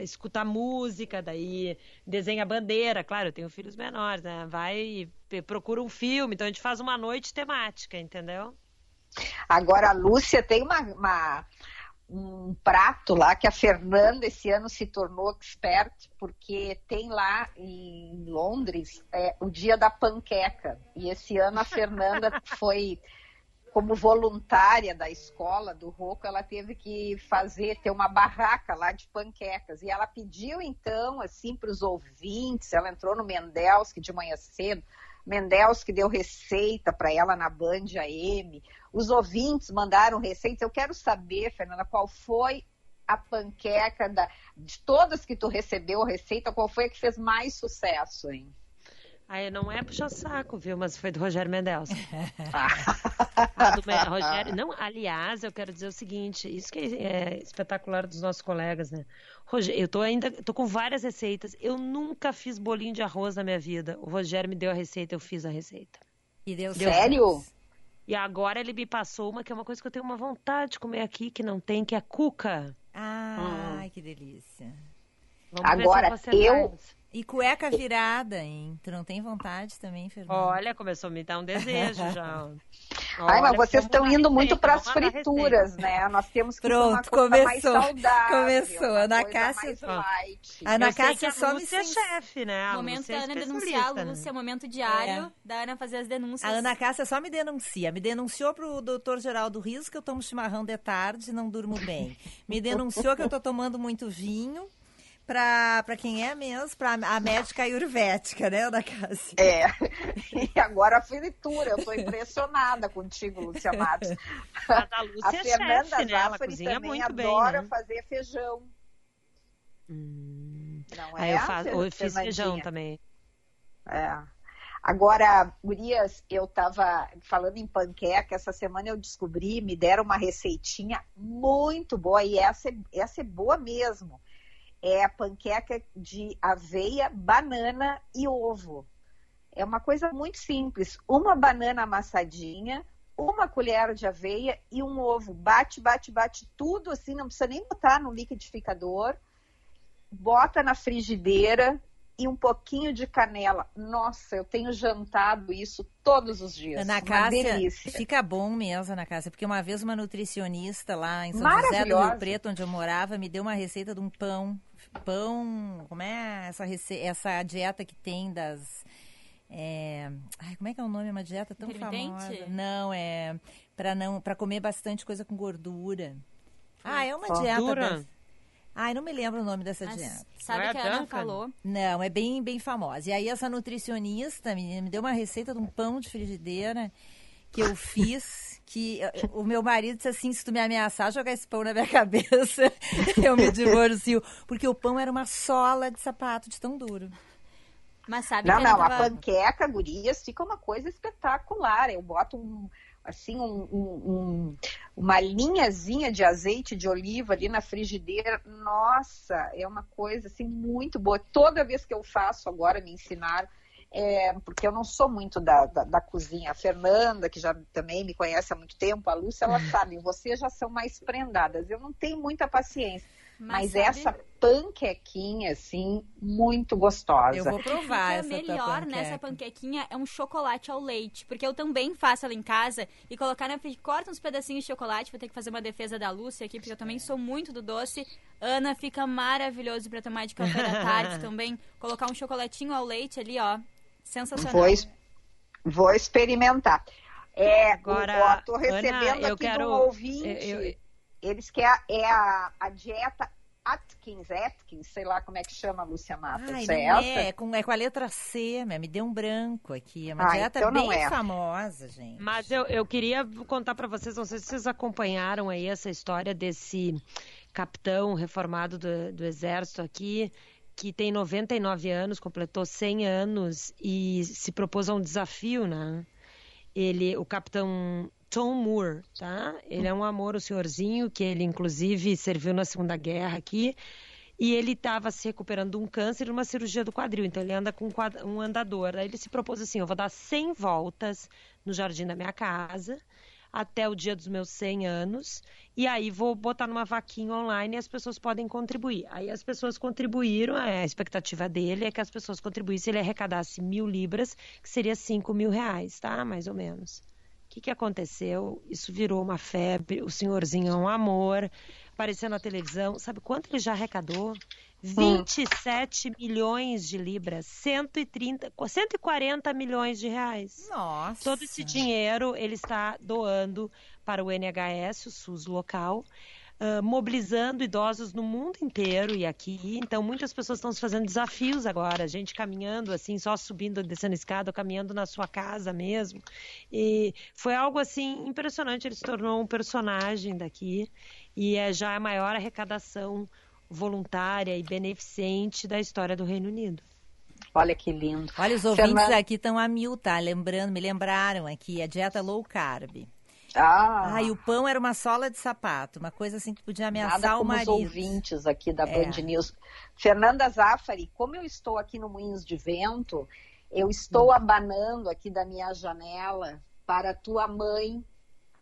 escuta música, daí desenha bandeira. Claro, eu tenho filhos menores, né? Vai procura um filme. Então a gente faz uma noite temática, entendeu? Agora a Lúcia tem uma, uma- um prato lá que a Fernanda esse ano se tornou expert, porque tem lá em Londres é, o dia da panqueca. E esse ano a Fernanda foi como voluntária da escola do Roco, ela teve que fazer, ter uma barraca lá de panquecas. E ela pediu, então, assim, para os ouvintes, ela entrou no Mendelski de manhã cedo, Mendelski deu receita para ela na Band AM, os ouvintes mandaram receitas. Eu quero saber, Fernanda, qual foi a panqueca da, de todas que tu recebeu receita, qual foi a que fez mais sucesso, hein? Aí não é puxar saco, viu? Mas foi do Rogério Mendes. Ah, do Rogério, não, aliás, eu quero dizer o seguinte, isso que é espetacular dos nossos colegas, né? Rogério, eu tô ainda, tô com várias receitas. Eu nunca fiz bolinho de arroz na minha vida. O Rogério me deu a receita, eu fiz a receita. E deu Sério? E agora ele me passou uma que é uma coisa que eu tenho uma vontade de comer aqui que não tem, que é cuca. Ai, que delícia. Vamos ver se Agora, eu- essa. E cueca virada, hein? Tu não tem vontade também, Fernanda? Olha, começou a me dar um desejo já. Ai, mas vocês estão indo muito para as frituras, né? Nós temos que Pronto, tomar coisa mais começou. saudável. Começou. uma Ana coisa Cássia- mais Ó. light. A Ana Cássia que a só me Lúcia é chefe, né? A Momento da é Ana denunciar, especialista, né? Lúcia, momento diário da Ana fazer as denúncias. A Ana Cássia só me denuncia. Me denunciou pro doutor Geraldo Rios que eu tomo chimarrão de tarde e não durmo bem. Me denunciou que eu tô tomando muito vinho. Pra, pra quem é mesmo, pra a médica ayurvédica, né, Ana Cássia? É. E agora a fritura. Eu tô impressionada contigo, Lúcia Matos. A Lúcia A é Fernanda chefe, né? Ela cozinha muito bem, adora né? fazer feijão. Não Aí é? eu, faço, eu fiz feijão também. É. Agora, Urias, eu estava falando em panqueca, essa semana eu descobri, me deram uma receitinha muito boa, e essa, é- essa é boa mesmo. É a panqueca de aveia, banana e ovo. É uma coisa muito simples. Uma banana amassadinha, uma colher de aveia e um ovo. Bate, bate, bate tudo assim, não precisa nem botar no liquidificador. Bota na frigideira e um pouquinho de canela. Nossa, eu tenho jantado isso todos os dias. Ana Cássia, delícia. fica bom mesmo, Ana Cássia, porque uma vez uma nutricionista lá em São José do. Rio Preto, onde eu morava, me deu uma receita de um pão. Pão, como é essa, rece... essa dieta que tem das... é, Ai, como é que é o nome? É uma dieta tão famosa. Não, é para não para comer bastante coisa com gordura. Ah, é uma Gordura? dieta. Das... Ai, não me lembro o nome dessa Mas dieta. sabe Não é que a Ana falou? Não, é bem, bem famosa. E aí essa nutricionista menina, me deu uma receita de um pão de frigideira que eu fiz, que o meu marido disse assim, se tu me ameaçar jogar esse pão na minha cabeça, eu me divorcio. Porque o pão era uma sola de sapato de tão duro. Mas sabe Não, a não, a tava- panqueca, gurias, fica uma coisa espetacular. Eu boto um, assim um, um, uma linhazinha de azeite de oliva ali na frigideira. Nossa, é uma coisa assim muito boa. Toda vez que eu faço agora me ensinaram, é, porque eu não sou muito da, da, da, cozinha. A Fernanda, que já também me conhece há muito tempo, a Lúcia, ela sabe, vocês já são mais prendadas. Eu não tenho muita paciência. Mas, Mas essa panquequinha, assim, muito gostosa. Eu vou provar essa melhor nessa panquequinha é um chocolate ao leite. Porque eu também faço ela em casa e colocar na corta uns pedacinhos de chocolate. Vou ter que fazer uma defesa da Lúcia aqui, porque eu também sou muito do doce. Ana, fica maravilhoso para tomar de café da tarde também. Colocar um chocolatinho ao leite ali, ó. Sensacional. Vou, vou experimentar. É, Agora, estou recebendo Ana, aqui quero, um ouvinte. Eu, eu, eles que é, é a, a dieta Atkins, Atkins, sei lá como é que chama, Lúcia Matos. Ai, é, é, é, com, é com a letra C, me deu um branco aqui. É uma ah, dieta então bem é. famosa, gente. Mas eu, eu queria contar para vocês, não sei se vocês acompanharam aí essa história desse capitão reformado do, do Exército aqui, que tem 99 anos, completou 100 anos e se propôs a um desafio, né? Ele, o capitão Tom Moore, tá? Ele é um amor, o senhorzinho, que ele inclusive serviu na Segunda Guerra aqui. E ele estava se recuperando de um câncer e uma cirurgia do quadril. Então ele anda com um andador. Aí ele se propôs assim: eu vou dar 100 voltas no jardim da minha casa até o dia dos meus 100 anos. E aí vou botar numa vaquinha online e as pessoas podem contribuir. Aí as pessoas contribuíram, a expectativa dele é que as pessoas contribuíssem, ele arrecadasse mil libras, que seria 5 mil reais, tá? Mais ou menos que, que aconteceu? Isso virou uma febre, o senhorzinho é um amor, apareceu na televisão. Sabe quanto ele já arrecadou? 27 hum. milhões de libras, 130, 140 milhões de reais. Nossa. Todo esse dinheiro ele está doando para o NHS, o SUS local, mobilizando idosos no mundo inteiro e aqui. Então, muitas pessoas estão se fazendo desafios agora, gente caminhando assim, só subindo, descendo escada, caminhando na sua casa mesmo. E foi algo assim impressionante. Ele se tornou um personagem daqui e é já a maior arrecadação voluntária e beneficente da história do Reino Unido. Olha que lindo. Olha, os ouvintes Fernanda... aqui estão a mil, tá? Lembrando, me lembraram aqui, a dieta low carb. Ah. Ai, o pão era uma sola de sapato, uma coisa assim que podia ameaçar Nada o marido. os ouvintes aqui da é. Band News. Fernanda Zafari, como eu estou aqui no Moinhos de Vento, eu estou hum. abanando aqui da minha janela para tua mãe,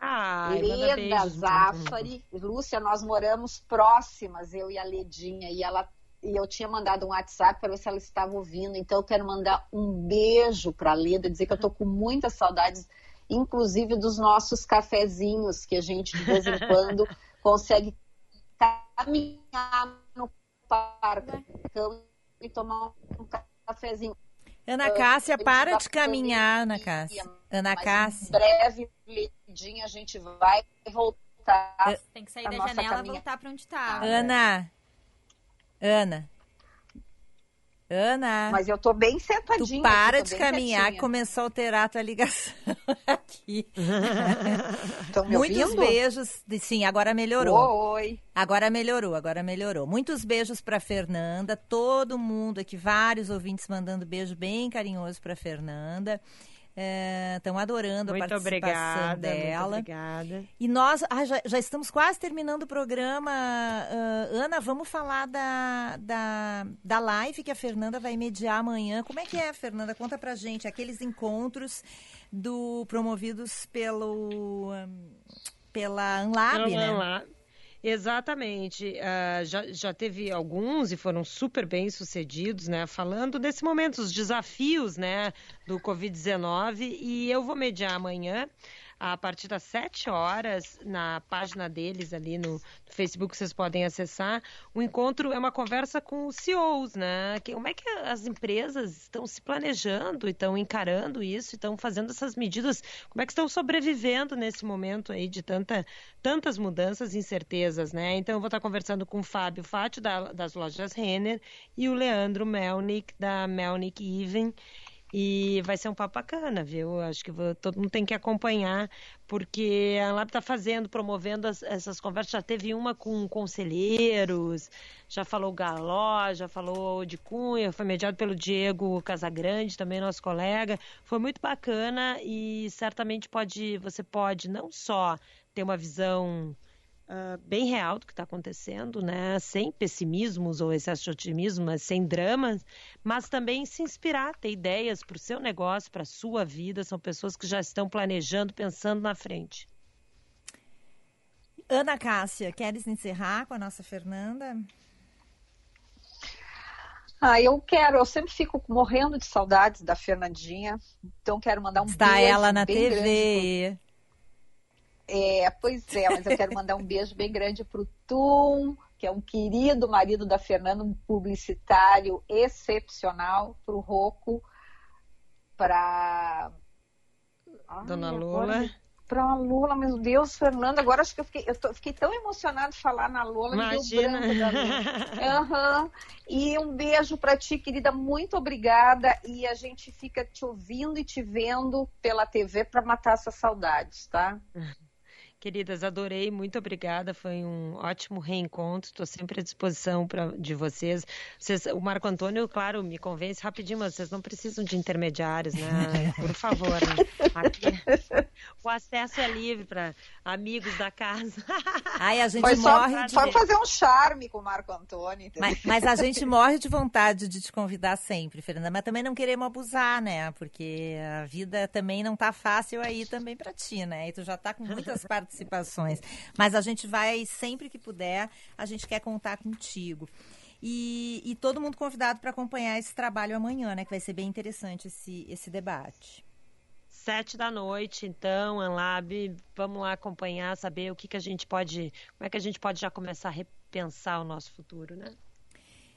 Ai, Leda Zafari. Lúcia, nós moramos próximas, eu e a Ledinha, e ela e eu tinha mandado um WhatsApp para ver se ela estava ouvindo. Então eu quero mandar um beijo para a Leda, dizer que eu estou com muitas saudades inclusive dos nossos cafezinhos, que a gente de vez em quando consegue caminhar no parque e tomar um cafezinho. Ana Cássia, para de caminhar, Ana Cássia. Ana Cássia. Em breve, Lidinha, a gente vai voltar. Tem que sair da janela e voltar para onde estava. Ana. Ana. Ana. Mas eu tô bem sentadinha. Tu para de caminhar quietinha. que começou a alterar a tua ligação aqui. me Muitos ouvindo? beijos. Sim, agora melhorou. Oi. Agora melhorou, agora melhorou. Muitos beijos para Fernanda, todo mundo aqui, vários ouvintes mandando beijo bem carinhoso para Fernanda. Estão é, adorando muito a participação obrigada, dela. Muito obrigada. E nós ah, já, já, estamos quase terminando o programa. Uh, Ana, vamos falar da, da, da live que a Fernanda vai mediar amanhã. Como é que é, Fernanda? Conta pra gente. Aqueles encontros do promovidos pelo, um, pela Anlab, né? Anlab. Exatamente. Uh, já, já teve alguns e foram super bem sucedidos, né? Falando desse momento, os desafios, né, do Covid-19. E eu vou mediar amanhã a partir das 7 horas na página deles ali no, Facebook, vocês podem acessar. O encontro é uma conversa com os CEOs, né? Como é que as empresas estão se planejando e estão encarando isso, estão fazendo essas medidas, como é que estão sobrevivendo nesse momento aí de tanta, tantas mudanças e incertezas, né? Então eu vou estar conversando com o Fábio Fátio da, das lojas Renner e o Leandro Melnick da Melnick Even E vai ser um papo bacana, viu? Acho que vou, todo mundo tem que acompanhar, porque a Lab está fazendo, promovendo as, essas conversas. Já teve uma com conselheiros, já falou Galó, já falou de Cunha, foi mediado pelo Diego Casagrande, também nosso colega. Foi muito bacana e certamente pode, você pode não só ter uma visão uh, bem real do que está acontecendo, né? sem pessimismos ou excesso de otimismo, mas sem dramas, mas também se inspirar, ter ideias para o seu negócio, para a sua vida. São pessoas que já estão planejando, pensando na frente. Ana Cássia, queres encerrar com a nossa Fernanda? Ah, eu quero, eu sempre fico morrendo de saudades da Fernandinha, então quero mandar um Está beijo ela na TV. É, pois é, mas eu quero mandar um beijo bem grande para o Tum, que é um querido marido da Fernanda, um publicitário excepcional, para o Roco, para. Dona Lula. Para a Lula, meu Deus, Fernanda, agora acho que eu fiquei, eu tô, fiquei tão emocionada de falar na Lula. Imagina. uhum. E um beijo para ti, querida, muito obrigada. E a gente fica te ouvindo e te vendo pela TV para matar essas saudades, tá? Queridas, adorei, muito obrigada. Foi um ótimo reencontro. Estou sempre à disposição pra, de vocês. vocês. O Marco Antônio, claro, me convence rapidinho, mas vocês não precisam de intermediários, né? Por favor. Né? Aqui, o acesso é livre para amigos da casa. Ai, a gente Foi morre só, de... só fazer um charme com o Marco Antônio. Mas, mas, a gente morre de vontade de te convidar sempre, Fernanda. Mas também não queremos abusar, né? Porque a vida também não tá fácil aí também para ti, né? E tu já tá com muitas partes participações. Mas a gente vai, sempre que puder, a gente quer contar contigo. E, e todo mundo convidado para acompanhar esse trabalho amanhã, né? Que vai ser bem interessante esse, esse debate. Sete da noite, então, Anlab, vamos lá acompanhar, saber o que, que a gente pode, como é que a gente pode já começar a repensar o nosso futuro, né?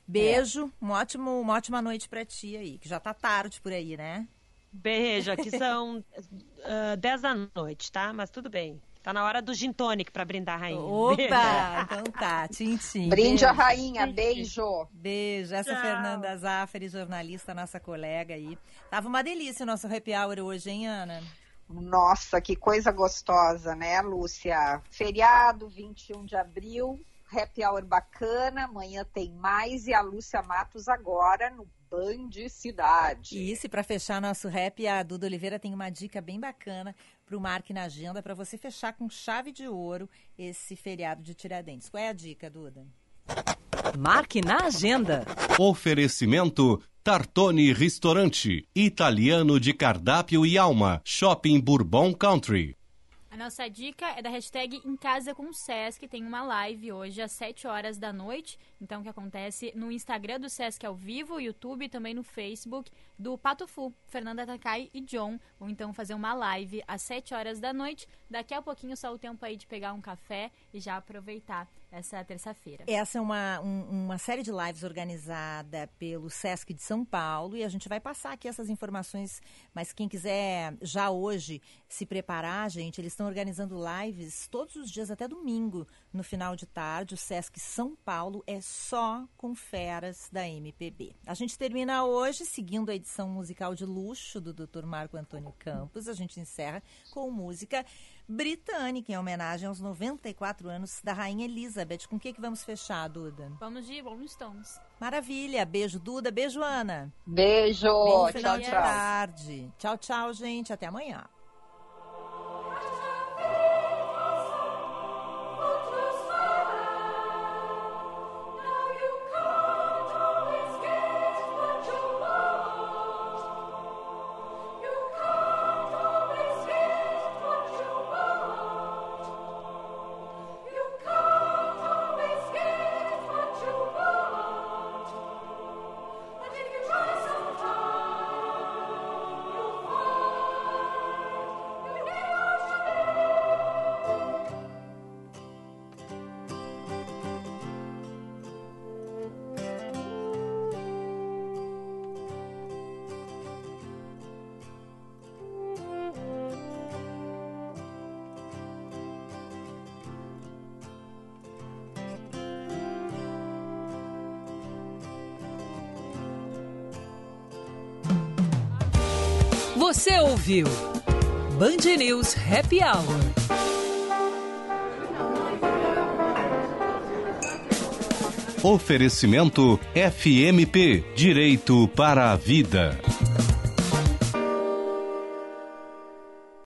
Beijo, é. um ótimo, uma ótima noite para ti aí, que já tá tarde por aí, né? Beijo, aqui são uh, 10 da noite, tá? Mas tudo bem. Tá na hora do gin tonic pra brindar a rainha. Opa! então tá, tchim, tchim. Brinde beijo. a rainha, beijo. Beijo. Essa é Fernanda Zafferi, jornalista, nossa colega aí. Tava uma delícia o nosso happy hour hoje, hein, Ana? Nossa, que coisa gostosa, né, Lúcia? Feriado, 21 de abril, happy hour bacana, amanhã tem mais e a Lúcia Matos agora no Band Cidade. Isso, e para fechar nosso rap, a Duda Oliveira tem uma dica bem bacana para o Marque na Agenda para você fechar com chave de ouro esse feriado de Tiradentes. Qual é a dica, Duda? Marque na Agenda. Oferecimento Tartone Restaurante, italiano de cardápio e alma, Shopping Bourbon Country. A nossa dica é da hashtag Em Casa com o Sesc. Tem uma live hoje às 7 horas da noite. Então, que acontece no Instagram do Sesc ao vivo, YouTube e também no Facebook do Pato Fu. Fernanda Takai e John vão então fazer uma live às 7 horas da noite. Daqui a pouquinho só o tempo aí de pegar um café e já aproveitar essa terça-feira. Essa é uma, um, uma série de lives organizada pelo Sesc de São Paulo e a gente vai passar aqui essas informações, mas quem quiser já hoje se preparar, gente, eles estão organizando lives todos os dias até domingo, no final de tarde. O Sesc São Paulo é só com feras da MPB. A gente termina hoje seguindo a edição musical de luxo do Dr. Marco Antônio Campos. A gente encerra com música britânica, em homenagem aos 94 anos da Rainha Elizabeth. Com o que, que vamos fechar, Duda? Vamos de Rolling Stones. Maravilha. Beijo, Duda. Beijo, Ana. Beijo. Bom final tchau, de tchau. tarde. Tchau, tchau, gente. Até amanhã. Ouviu Band News Happy Hour. Oferecimento FMP Direito para a Vida.